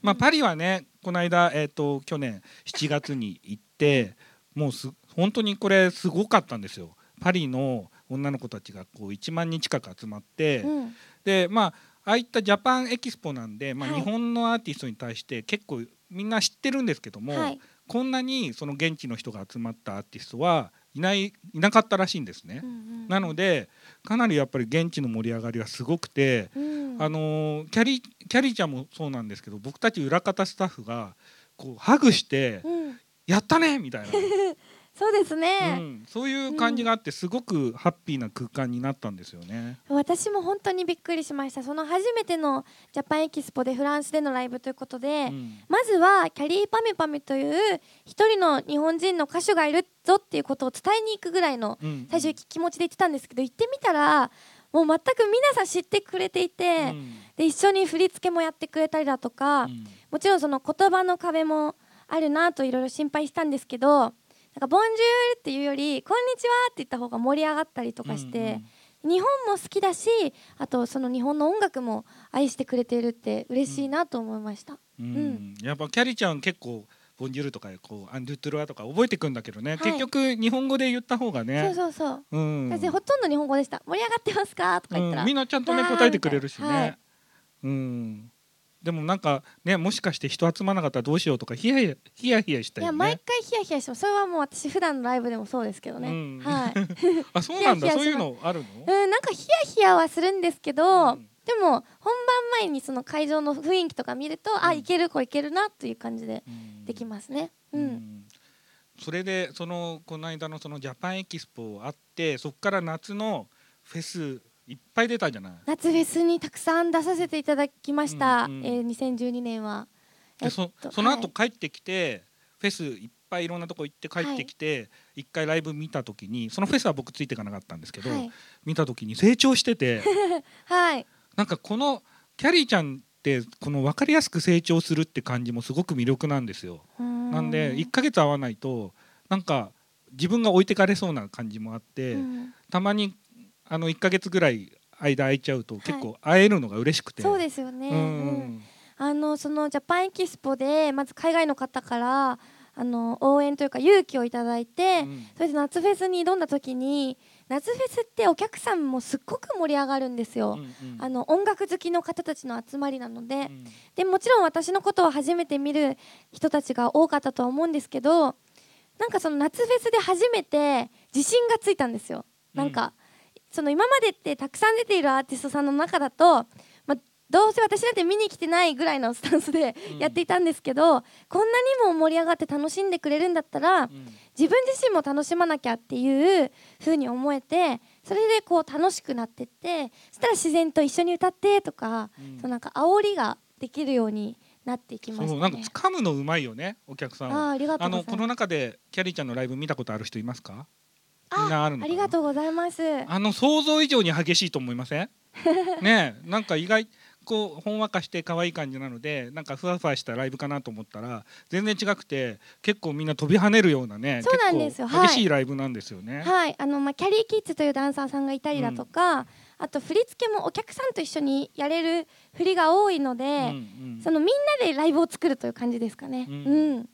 まあパリはねこの間えっ、と去年7月に行ってもうす本当にこれすごかったんですよ。パリの女の子たちがこう1万人近く集まって、うん。でまあああいったジャパンエキスポなんで、まあ、はい。日本のアーティストに対して結構みんな知ってるんですけども、はい。こんなにその現地の人が集まったアーティストはいないいなかったらしいんですね。うんうんなのでかなりやっぱり現地の盛り上がりはすごくて、うん。あのーキャリーキャリーちゃんもそうなんですけど僕たち裏方スタッフがこうハグしてうん「やったね!」みたいな、そうですうね、ん、そういう感じがあってすごくハッピーな空間になったんですよね。私も本当にびっくりしました。その初めてのジャパンエキスポでフランスでのライブということで、うん。まずはキャリーパミュパミュという一人の日本人の歌手がいるぞっていうことを伝えに行くぐらいのうん。最初気持ちで言ってたんですけど行ってみたらもう全く皆さん知ってくれていて、うん。で一緒に振り付けもやってくれたりだとか、うん。もちろんその言葉の壁もあるなといろいろ心配したんですけどなんか「ボンジュール」っていうより「こんにちは」って言った方が盛り上がったりとかして、日本も好きだしあとその日本の音楽も愛してくれているって嬉しいなと思いました。うん。うん。やっぱキャリーちゃん結構ボンジュールとかこうアンドゥトゥルアとか覚えてくんだけどね、はい。結局日本語で言った方がね。そうそうそう。うん。私ほとんど日本語でした盛り上がってますか？とか言ったら、うん。みんなちゃんとね答えてくれるしね、はい。うんでもなんかねもしかして人集まらなかったらどうしようとかヒヤヒヤヒヤヒヤしたよね。いや毎回ヒヤヒヤしてます。それはもう私普段のライブでもそうですけどね、うん。はい。あそうなんだ。そういうのあるの？うんなんかヒヤヒヤはするんですけど、うん。でも本番前にその会場の雰囲気とか見ると、あうん。いける子いけるなという感じでうん。できますね。う、うん。んそれでそのこの間のそのジャパンエキスポあってそこから夏のフェスいっぱい出たじゃない。夏フェスにたくさん出させていただきました、うんうん。えー2012年は。でそとその後はい帰ってきて、フェスいっぱいいろんなとこ行って帰ってきて一、回ライブ見た時にそのフェスは僕ついていかなかったんですけど、はい、見た時に成長してて はい、なんかこのキャリーちゃんでこの分かりやすく成長するって感じもすごく魅力なんですよ。なんで1ヶ月会わないとなんか自分が置いてかれそうな感じもあって、うん。たまにあの1ヶ月ぐらい間空いちゃうと結構会えるのが嬉しくて、そうですよね、うん。うん。あのそのジャパンエキスポでまず海外の方からあの応援というか勇気をいただいて、うん。それで夏フェスに挑んだ時に夏フェスってお客さんもすっごく盛り上がるんですよ。うんうん。あの音楽好きの方たちの集まりなので、うん。でもちろん私のことを初めて見る人たちが多かったとは思うんですけどなんかその夏フェスで初めて自信がついたんですよ。なんか、その今までってたくさん出ているアーティストさんの中だと、まあ、どうせ私だって見に来てないぐらいのスタンスでうん。やっていたんですけど、こんなにも盛り上がって楽しんでくれるんだったらうん。自分自身も楽しまなきゃっていう風に思えてそれでこう楽しくなってってそしたら自然と一緒に歌ってとか、うん。そうなんか煽りができるようになっていきましたね。なんか掴むのうまいよねお客さんは。あーありがとあうございます。のこの中でキャリーちゃんのライブ見たことある人いますか？あみんなあるのありがとうございます。あの想像以上に激しいと思いません？ねえなんか意外こうほんわかして可愛い感じなのでなんかふわふわしたライブかなと思ったら全然違くて結構みんな飛び跳ねるようなねそうなんですよ激しいライブなんですよね。はい、あのまあキャリーキッズというダンサーさんがいたりだとか、あと振り付けもお客さんと一緒にやれる振りが多いので、うんうんそのみんなでライブを作るという感じですかね。ううんん。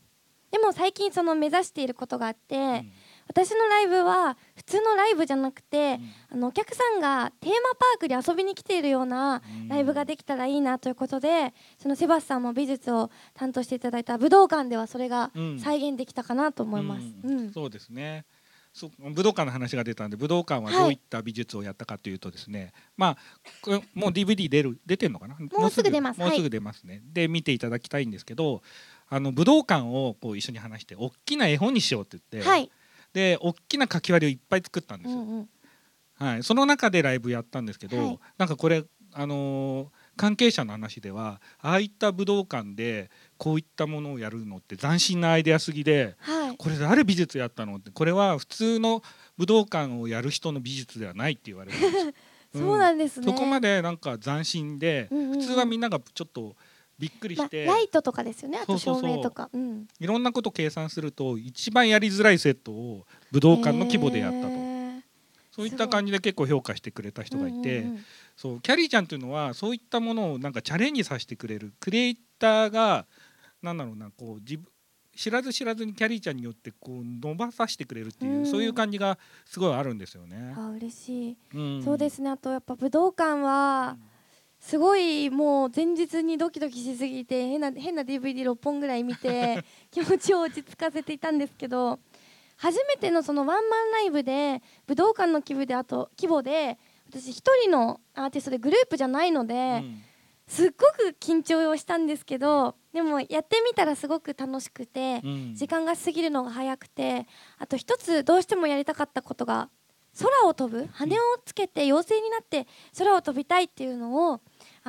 でも最近その目指していることがあって、うん私のライブは普通のライブじゃなくて、うん。あのお客さんがテーマパークで遊びに来ているようなライブができたらいいなということで、そのセバスさんも美術を担当していただいた武道館ではそれがうん。再現できたかなと思います。うん。うん。そうですね。そう武道館の話が出たんで武道館はどういった美術をやったかというとですね、まあこれもう DVD 出る出てんのかな？もうすぐ出ます。はい。もうすぐ出ますね、で見ていただきたいんですけどあの武道館をこう一緒に話して大きな絵本にしようって言って、はい。で大きな書き割りをいっぱい作ったんですよ、うんうん。はい、その中でライブやったんですけど、はいなんかこれあのー関係者の話ではああいった武道館でこういったものをやるのって斬新なアイデアすぎではい。これ誰美術やったのってこれは普通の武道館をやる人の美術ではないって言われるんですよ そうなんですね。そこまでなんか斬新で、うんうんうん普通はみんながちょっとびっくりまして、ライトとかですよね。あと照明とか。うん。いろんなこと計算すると一番やりづらいセットを武道館の規模でやったと、へー。そういった感じで結構評価してくれた人がいて、うんうんうん。そうキャリーちゃんっていうのはそういったものをなんかチャレンジさせてくれるクリエイターがなんだろうなこう自分知らず知らずにキャリーちゃんによってこう伸ばさせてくれるっていう、うん。そういう感じがすごいあるんですよね。あ嬉しい、うん。そうですね。あとやっぱ武道館はすごいもう前日にドキドキしすぎて変な変な DVD6 本ぐらい見て 気持ちを落ち着かせていたんですけど初めてのそのワンマンライブで武道館の規模であと規模で私一人のアーティストでグループじゃないので、うん。すっごく緊張をしたんですけどでもやってみたらすごく楽しくて、うん。時間が過ぎるのが早くてあと一つどうしてもやりたかったことが空を飛ぶ羽をつけて妖精になって空を飛びたいっていうのを、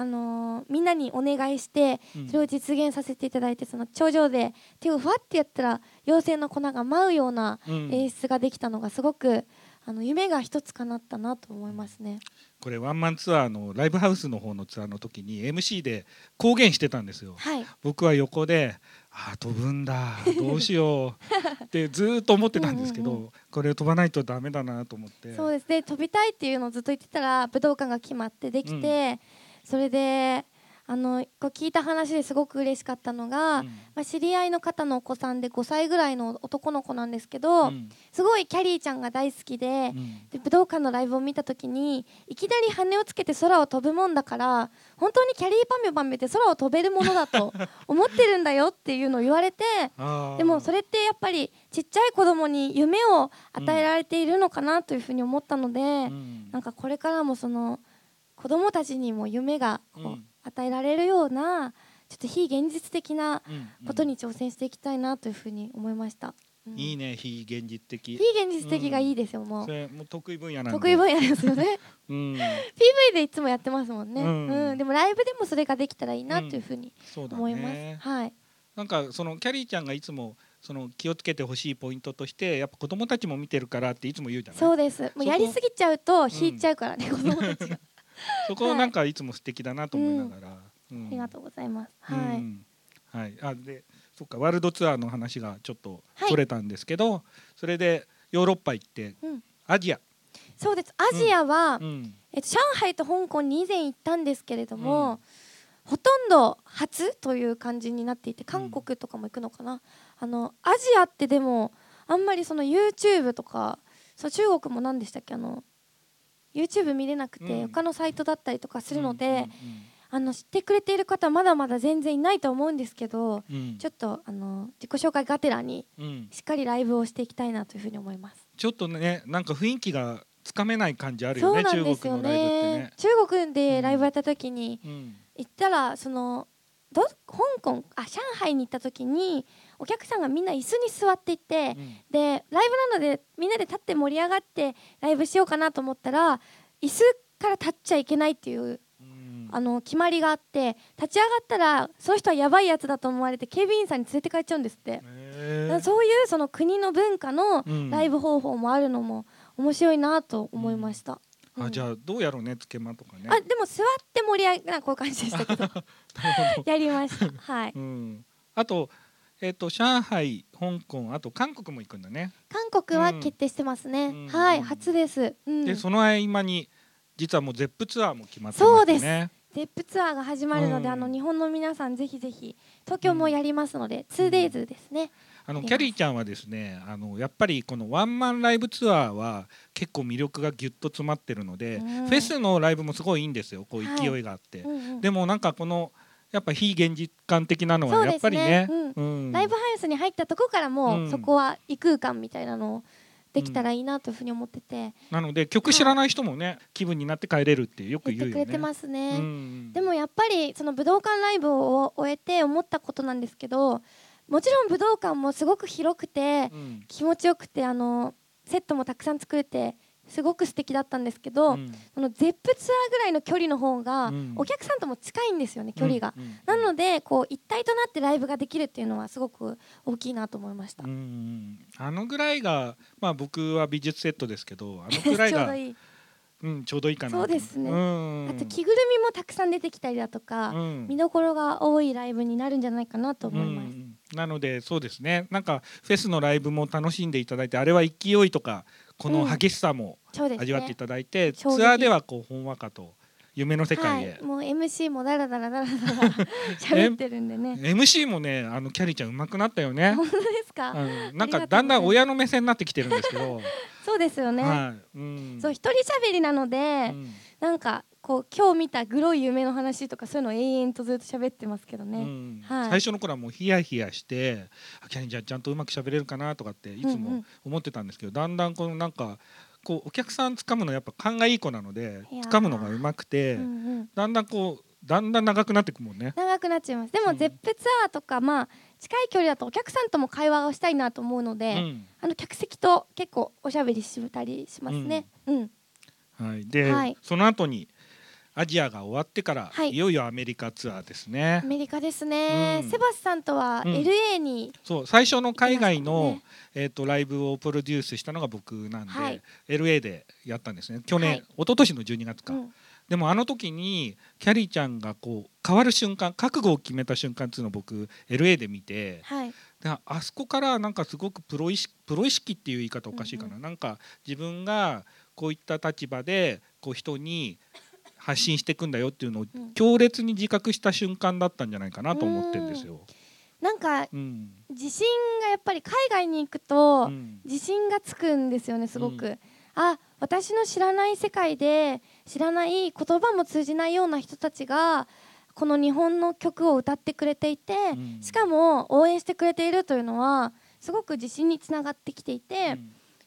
あのーみんなにお願いしてうん。それを実現させていただいてその頂上で手をふわってやったら妖精の粉が舞うようなうん。演出ができたのがすごくあの夢が一つ叶ったなと思いますね。これワンマンツアーのライブハウスの方のツアーの時に MC で公言してたんですよ。はい、僕は横で「あー飛ぶんだどうしよう」ってずーっと思ってたんですけどうんうんこれ飛ばないとダメだなと思って。そうです。ね飛びたいっていうのをずっと言ってたら武道館が決まってできて、それであのこう聞いた話ですごく嬉しかったのが、うん。まあ、知り合いの方のお子さんで5歳ぐらいの男の子なんですけど、うん。すごいキャリーちゃんが大好きで,、うん。で武道館のライブを見た時にいきなり羽をつけて空を飛ぶもんだから本当にキャリーパミュパミュって空を飛べるものだと 思ってるんだよっていうのを言われてでもそれってやっぱりちっちゃい子供に夢を与えられているのかなというふうに思ったので、うん。なんかこれからもその子供たちにも夢がこううん与えられるようなちょっと非現実的なうんうん。ことに挑戦していきたいなというふうに思いました。うん。いいね非現実的。非現実的がいいですよ、もう。それもう得意分野得意分野ですよね。うん。PV でいつもやってますもんね、ううん。んでもライブでもそれができたらいいなというふうに思います、ねはい。なんかそのキャリーちゃんがいつもその気をつけてほしいポイントとしてやっぱ子供たちも見てるからっていつも言うじゃない。そうです。もうこやりすぎちゃうと引いちゃうからね、子供たちが そこなんかいつも素敵だなと思いながら、うん。ありがとうございます。うはい。ん。はい、あでそっか。ワールドツアーの話がちょっとはいそれたんですけど、それでヨーロッパ行ってうん。アジア、そうです。アジアは、うん。えっと上海と香港に以前行ったんですけれども、ほとんど初という感じになっていて、韓国とかも行くのかな。あのアジアってでもあんまりその YouTube とか、そう中国も何でしたっけ？あの YouTube 見れなくて、うん。他のサイトだったりとかするので、あの知ってくれている方はまだまだ全然いないと思うんですけど、うん。ちょっとあの自己紹介がてらにうん。しっかりライブをしていきたいなというふうに思います。ちょっとねなんか雰囲気がつかめない感じあるそうよね中なんですよ国のライブってね。ね。中国でライブやった時にうん。行ったらそのど香港あ上海に行った時にお客さんがみんな椅子に座っていてうん。でライブなのでみんなで立って盛り上がってライブしようかなと思ったら椅子から立っちゃいけないっていううん。あの決まりがあって立ち上がったらその人はやばいやつだと思われて警備員さんに連れて帰っちゃうんですって。そういうその国の文化のうん。ライブ方法もあるのも面白いなと思いました。うん。あじゃあどうやろうねつけまとかね。あでも座って盛り上げなこういう感じでしたけど。やりました。はい。うん、あと,、えー、と上海香港あと韓国も行くんだね、韓国は決定してますね、うん。はい初です、うん、でその合間に実はもうゼップツアーも決まってましてねゼップツアーが始まるので、うん。あの日本の皆さんぜひぜひ東京もやりますので、2days ですね。あのキャリーちゃんはですねあのやっぱりこのワンマンライブツアーは結構魅力がぎゅっと詰まってるので、うん。フェスのライブもすごいいいんですよ。こうはい。勢いがあって、うんうん。でもなんかこのやっぱ非現実感的なのはやっぱりね。うん。うん。ライブハウスに入ったとこからもう、うん。そこは異空間みたいなのをできたらいいなというふうに思ってて、なので曲知らない人もね気分になって帰れるってよく言うよね。てくれてますね、うん。でもやっぱりその武道館ライブを終えて思ったことなんですけどもちろん武道館もすごく広くてうん。気持ちよくてあのセットもたくさん作れてすごく素敵だったんですけど、うん。そのゼップツアーぐらいの距離の方がうん。お客さんとも近いんですよね距離が。なのでこう一体となってライブができるっていうのはすごく大きいなと思いました。あのぐらいがまあ僕は美術セットですけどあのぐらいちょうがどいい。うんちょうどいいかなと。そうですね。うん。あと着ぐるみもたくさん出てきたりだとか、うん。見どころが多いライブになるんじゃないかなと思います。うん。なのでそうですね。なんかフェスのライブも楽しんでいただいてあれは勢いとかこの激しさも味わっていただいて、ツアーではこうほんわかと夢の世界へ。はい、、もう MC もダラダラダラダラ 喋ってるんでね。MC もねあのキャリーちゃん上手くなったよね、本当ですか、うん、なんかだんだん親の目線になってきてるんですけど、そうですよね。はい、うん、そう一人喋りなので、うん。なんかこう今日見たグロい夢の話とかそういうのを永遠とずっと喋ってますけどね。うんはい最初の頃はもうヒヤヒヤしてあキャリーちゃんちゃんとうまく喋れるかなとかっていつうんうもん思ってたんですけど、だんだんこのなんかこうお客さん掴むのやっぱ勘がいい子なので掴むのがうまくて、うんうんだんだんこうだんだん長くなっていくもんね。長くなっちゃいます。でうんもゼップツアーとかまあ近い距離だとお客さんとも会話をしたいなと思うのうで、んあの客席と結構おしゃべりしたりしますね。うん。はい、で、はいその後にアジアが終わってから、はい。い、よいよアメリカツアーですね。ア。メリカですね。うん。セバスさんとはうん。LA に、そう最初の海外の、行きましえー、とライブをプロデュースしたのが僕なんで、はい。LA でやったんですね。去年、はい。一昨年の12月か、うん。でもあの時にキャリーちゃんがこう変わる瞬間覚悟を決めた瞬間っていうのを僕 LA で見てはい。であそこからなんかすごくプロ意識プロ意識っていう言い方おかしいかな、なんか自分がこういった立場でこう人に発信していくんだよっていうのをうん。強烈に自覚した瞬間だったんじゃないかなと思ってるんですよ。なんかうん。自信がやっぱり海外に行くと、うん。自信がつくんですよねすごく、うあ私の知らない世界で知らない言葉も通じないような人たちがこの日本の曲を歌ってくれていて、うん。しかも応援してくれているというのはすごく自信につながってきていて、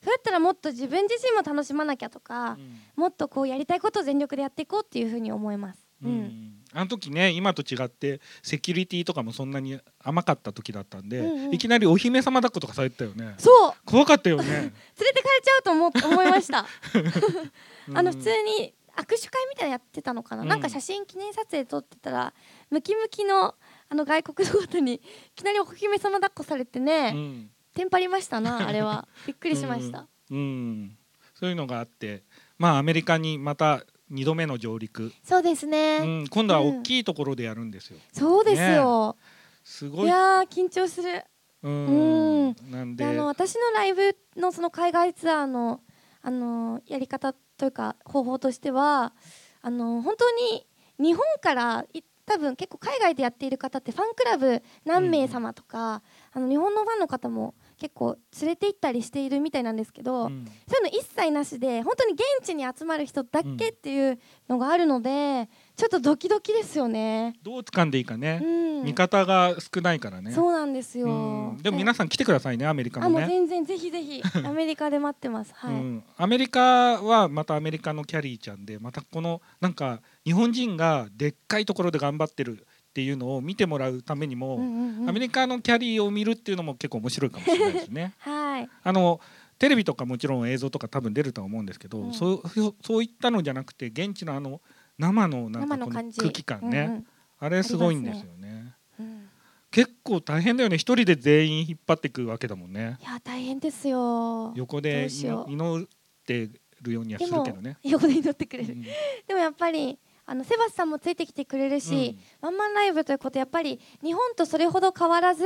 そうやったらもっと自分自身も楽しまなきゃとか、もっとこうやりたいことを全力でやっていこうっていうふうに思います。ううん。んあの時ね今と違ってセキュリティとかもそんなに甘かった時だったんで、うんうん。いきなりお姫様抱っことかされてたよね。そう。怖かったよね。連れてかれちゃうと思思いました。あのうん。普通に握手会みたいなのやってたのかな、うん。なんか写真記念撮影撮ってたらムキムキのあの外国の方にいきなりお姫様抱っこされてね、うんテンパりましたな あれは。びっくりしました、うん、そういうのがあってまあアメリカにまた2度目の上陸、そうですうね、ん、今度は大きいところでやるんですよ。そうですよ、すごい。いやー緊張する。うん。うん。なんで。であの私のライブのその海外ツアーのあのやり方というか方法としてはあの本当に日本からい多分結構海外でやっている方ってファンクラブ何名様とか、あの日本のファンの方も結構連れて行ったりしているみたいなんですけど、うんそういうの一切なしで本当に現地に集まる人だけっていうのがあるので、ちょっとドキドキですよね。どう掴んでいいかねう、ん、味方が少ないからね。そうなんですよ。うんでも皆さん来てくださいねアメリカあもうもね。全然ぜひぜひ アメリカで待ってます。はい。うん、アメリカはまたアメリカのキャリーちゃんでまたこのなんか日本人がでっかいところで頑張ってるっていうのを見てもらうためにも、うんうんうんアメリカのキャリーを見るっていうのも結構面白いかもしれないですね。はい。あのテレビとかもちろん映像とか多分出るとは思うんですけど、うんそう そういったのじゃなくて現地のあの生のなんかこの。空気感ね、うんあれすごいんですよね。うんうん結構大変だよね一人で全員引っ張っていくわけだもんね。いや大変ですよ。横で祈ってるようにはするけどね。横で祈ってくれる。うんでもやっぱりあのセバスさんもついてきてくれるし、ワンマンライブということやっぱり日本とそれほど変わらず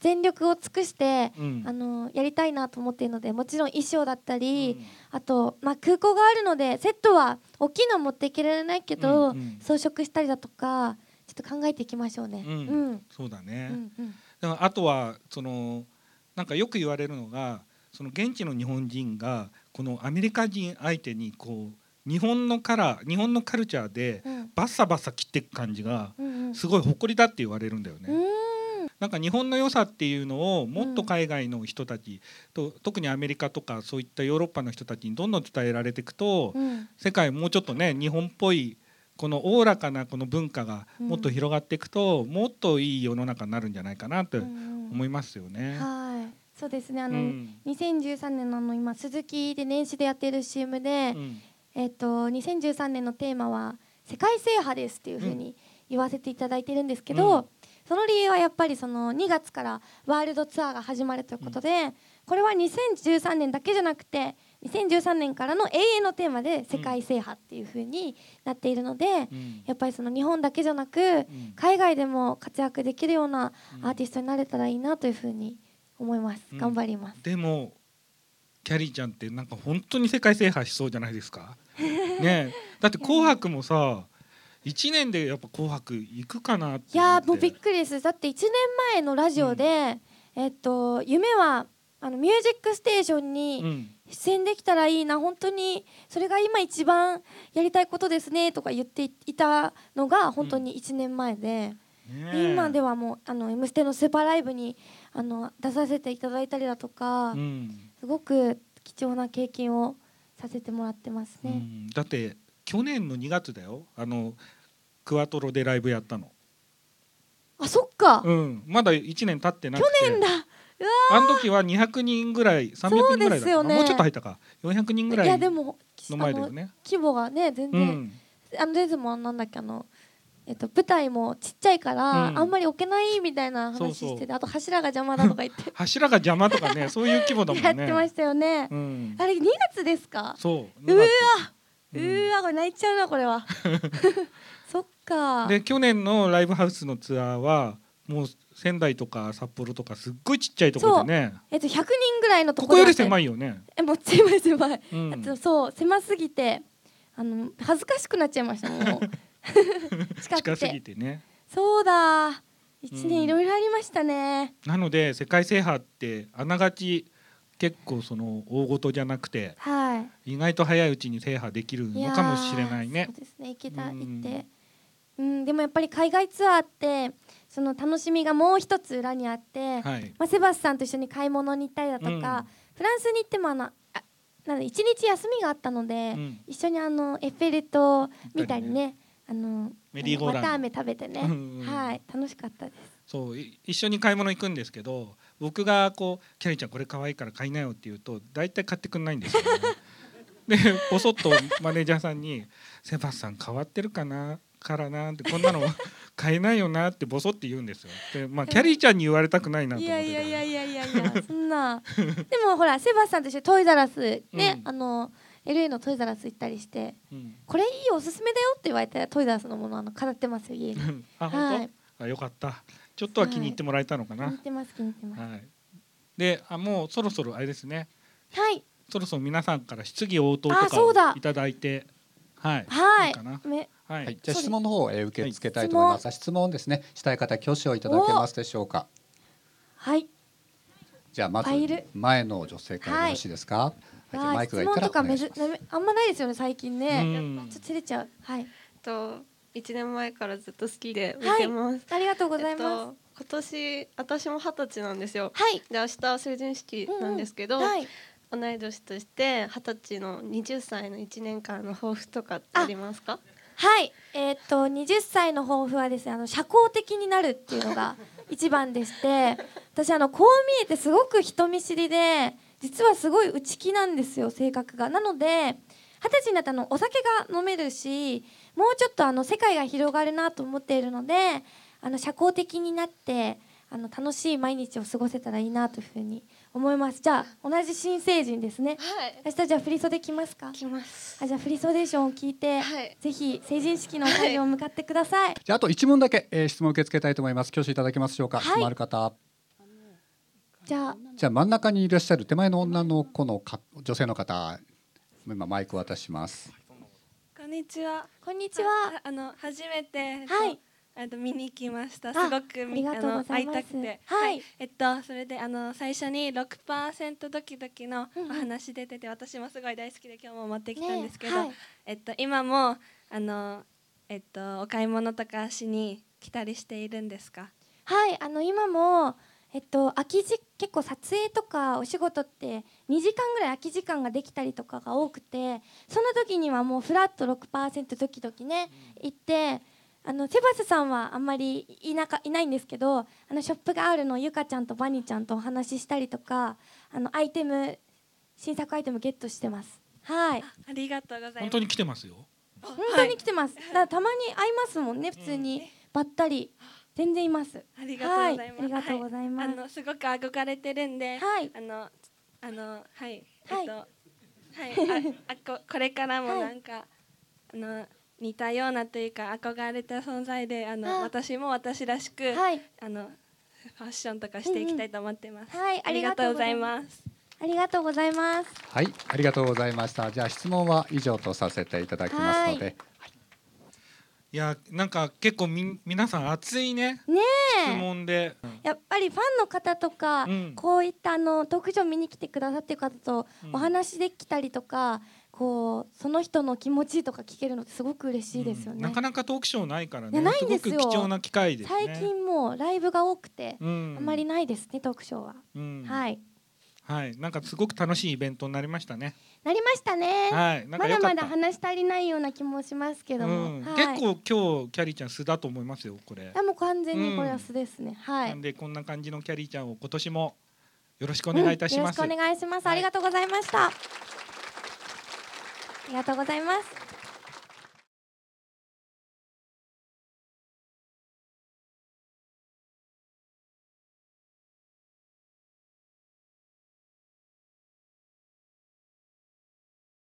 全力を尽くして、うん。あのやりたいなと思っているのでもちろん衣装だったり、うん。あと、まあ、空港があるのでセットは大きいのは持っていけられないけど、うんうん。装飾したりだとかちょっと考えていきましょうね。うん。うん。そうだね、うんうん。だからあとはそのなんかよく言われるのがその現地の日本人がこのアメリカ人相手にこう日本のカラー日本のカルチャーでうん。バッサバッサ切っていく感じがうんうん。すごい誇りだって言われるんだよね。うん。なんか日本の良さっていうのをもっと海外の人たちと特にアメリカとかそういったヨーロッパの人たちにどんどん伝えられていくとうん。世界もうちょっとね日本っぽいこのおおらかなこの文化がもっと広がっていくと、もっといい世の中になるんじゃないかなとうん思いますよね。はい。そうですね。あの、うん。2013年のあの今鈴木で年始でやっている CM で、うんえっと2013年のテーマは世界制覇ですっていうふうに言わせていただいてるんですけど、うん。その理由はやっぱりその2月からワールドツアーが始まるということで、これは2013年だけじゃなくて2013年からの永遠のテーマで世界制覇っていうふうになっているので、うん。やっぱりその日本だけじゃなくうん。海外でも活躍できるようなうん。アーティストになれたらいいなというふうに思います、うん。頑張ります。でもキャリーちゃんってなんか本当に世界制覇しそうじゃないですか。ねえ。だって「紅白」もさ1年でやっぱ「紅白」行くかなっていやーもうびっり。くりです。だって1年前のラジオで、えっと夢はあのミュージックステーションうにん。出演できたらいいな。本当にそれが今一番やりたいことですねとか言っていたのが本当に1年前で、ねえ。今ではもう「あの M ステ」のスーパーライブにあの出させていただいたりだとか、うんすごく貴重な経験をさせてもらってますね。うん。だって去年の2月だよ。あのクワトロでライブやったの、あそっか、うん、まだ1年経ってなくて。去年だ。あの時は200人ぐらい300人ぐらいだそうですよね。もうちょっと入ったか。400人ぐらいいやでもの前だあのよね。規模がね全然、うん。あのレズもなんだっけあの、えっと、舞台もちっちゃいから、うん。あんまり置けないみたいな話しててあと柱が邪魔だとか言って。柱が邪魔とかねそういう規模だもんね。やってましたよね、うん、あれ2月ですか？そううわううん。ーわこれ泣いちゃうなこれは。そっか。で去年のライブハウスのツアーはもう仙台とか札幌とかすっごいちっちゃいところでね。えっと100人ぐらいのとここよりころだった狭いよね。えもう狭い狭い、うん。あとそう狭すぎてあの恥ずかしくなっちゃいましたもう近く近すぎててね。そうだ。一うん。年いろいろありましたね、なので世界制覇ってあながち結構その大事じゃなくてはい。意外と早いうちに制覇できるのかもしれないね。やー。そうですね。行けたうん。行って。うんでもやっぱり海外ツアーってその楽しみがもう一つ裏にあって、はい。まあ、セバスさんと一緒に買い物に行ったりだとか、うん。フランスに行ってもあのあなんだ一日休みがあったので、うん。一緒にあのエッフェル塔見たりねあのメリーゴーランド。綿あめ食べてね、うんうんはい楽しかったです。そうい一緒に買い物行くんですけど僕がこう「キャリーちゃんこれ可愛いから買いなよ」って言うと大体買ってくんないんですよね。でぼそっとマネージャーさんに「セバスさん変わってるかな？からな」ってこんなの買えないよな？ってぼそって言うんですよ。でまあキャリーちゃんに言われたくないなとい思ってやいやいやいやいやいやそんな。でもほらセバスさんと一緒にトイザラスね、うん。あの LA のトイザらス行ったりしてうん。これいいおすすめだよって言われてトイザらスのものあの飾ってますよ家に あ本当、はい。あよかった。ちょっとは気に入ってもらえたのかな、気に入ってます気に入ってます。はい。であもうそろそろあれですね。はい。そろそろ皆さんから質疑応答とかをいただいてはい。はい。いかな？めはい、はい、じゃあ質問の方をえー受け付けたいと思います。質問。ですね、したい方挙手をいただけますでしょうか。はい。じゃあまず前の女性からよろしいですか？はい、質問とかめずあんまないですよね最近ね、うん。ちょっと照れちゃう。はい。と1年前からずっと好きで見はいてます。ありがとうございます、えっと、今年私も二十歳なんですよ。はい。で明日成人式なんですけど、はい。同い年として二十歳の20歳の1年間の抱負とかありますか？はい、えーっと20歳の抱負はですねあの社交的になるっていうのが一番でして私あのこう見えてすごく人見知りで実はすごい内気なんですよ性格がなので二十歳になったのお酒が飲めるしもうちょっとあの世界が広がるなと思っているのであの社交的になってあの楽しい毎日を過ごせたらいいなというふうに思いますじゃあ同じ新成人ですねはい。明日じゃあ振り袖着ますか？きます。あじゃあフリーソデーションを聞いて、はいぜひ成人式の会場を向かってください。じゃああと一問だけ、えー、質問を受け付けたいと思います。挙手いただけますでしょうか？はい質問ある方。じゃあじゃあ真ん中にいらっしゃる手前の女の子のか女性の方、今マイクを渡します。こんにちは。こんにちは。ああの初めて、えっとはいえっと見に来ました。あすごくみあの会いたくて、はいえっとそれであの最初に6%ドキドキのお話出てて、私もすごい大好きで今日も持ってきたんですけど、ねはいえっと今もあのえっとお買い物とかしに来たりしているんですか？はい、あの今もえっと空き時結構撮影とかお仕事って2時間ぐらい空き時間ができたりとかが多くて、その時にはもうフラット6%ドキドキね行って。あのセバスさんはあんまりいなかいないんですけどあのショップがあるのゆかちゃんとバニーちゃんとお話ししたりとかあのアイテム新作アイテムゲットしてます。はい。ありがとうございます。本当に来てますよ。本当に来てます。だたまに会いますもんね、普通に。ばったり全然います。ありがとうございます。はいありがとうございますはあのすごく憧れてるんで、はいあのあのはい、はいえっとはいああこ これからもはいなんか、あの似たようなというか憧れた存在であのあ私も私らしく、はい、あのファッションとかしていきたいと思ってます。はいありがとうございます。ありがとうございます。はい、ありがとうございました。じゃあ質問は以上とさせていただきますので、いやなんか結構み皆さん熱いね。ね質え、問で、やっぱりファンの方とか、うん。こういったあのトークショー見に来てくださってる方とうん。お話できたりとか、こうその人の気持ちとか聞けるのってすごく嬉しいですよね。うん。なかなかトークショーないからいねやないんですよ。ごく貴重な機会ですね。最近もうライブが多くて、うん。あんまりないですねトークショーは。うん。はい、はい。なんかすごく楽しいイベントになりましたね。なりましたね。はい。なんまだまだ話し足りないような気もしますけども、うん。はい、結構今日キャリーちゃん素だと思いますよこれ。あもう完全にこれは素ですね、はないんでこんな感じのキャリーちゃんを今年もよろしくお願いいたします、うん。よろしくお願いします、はいありがとうございました。ありがとうございます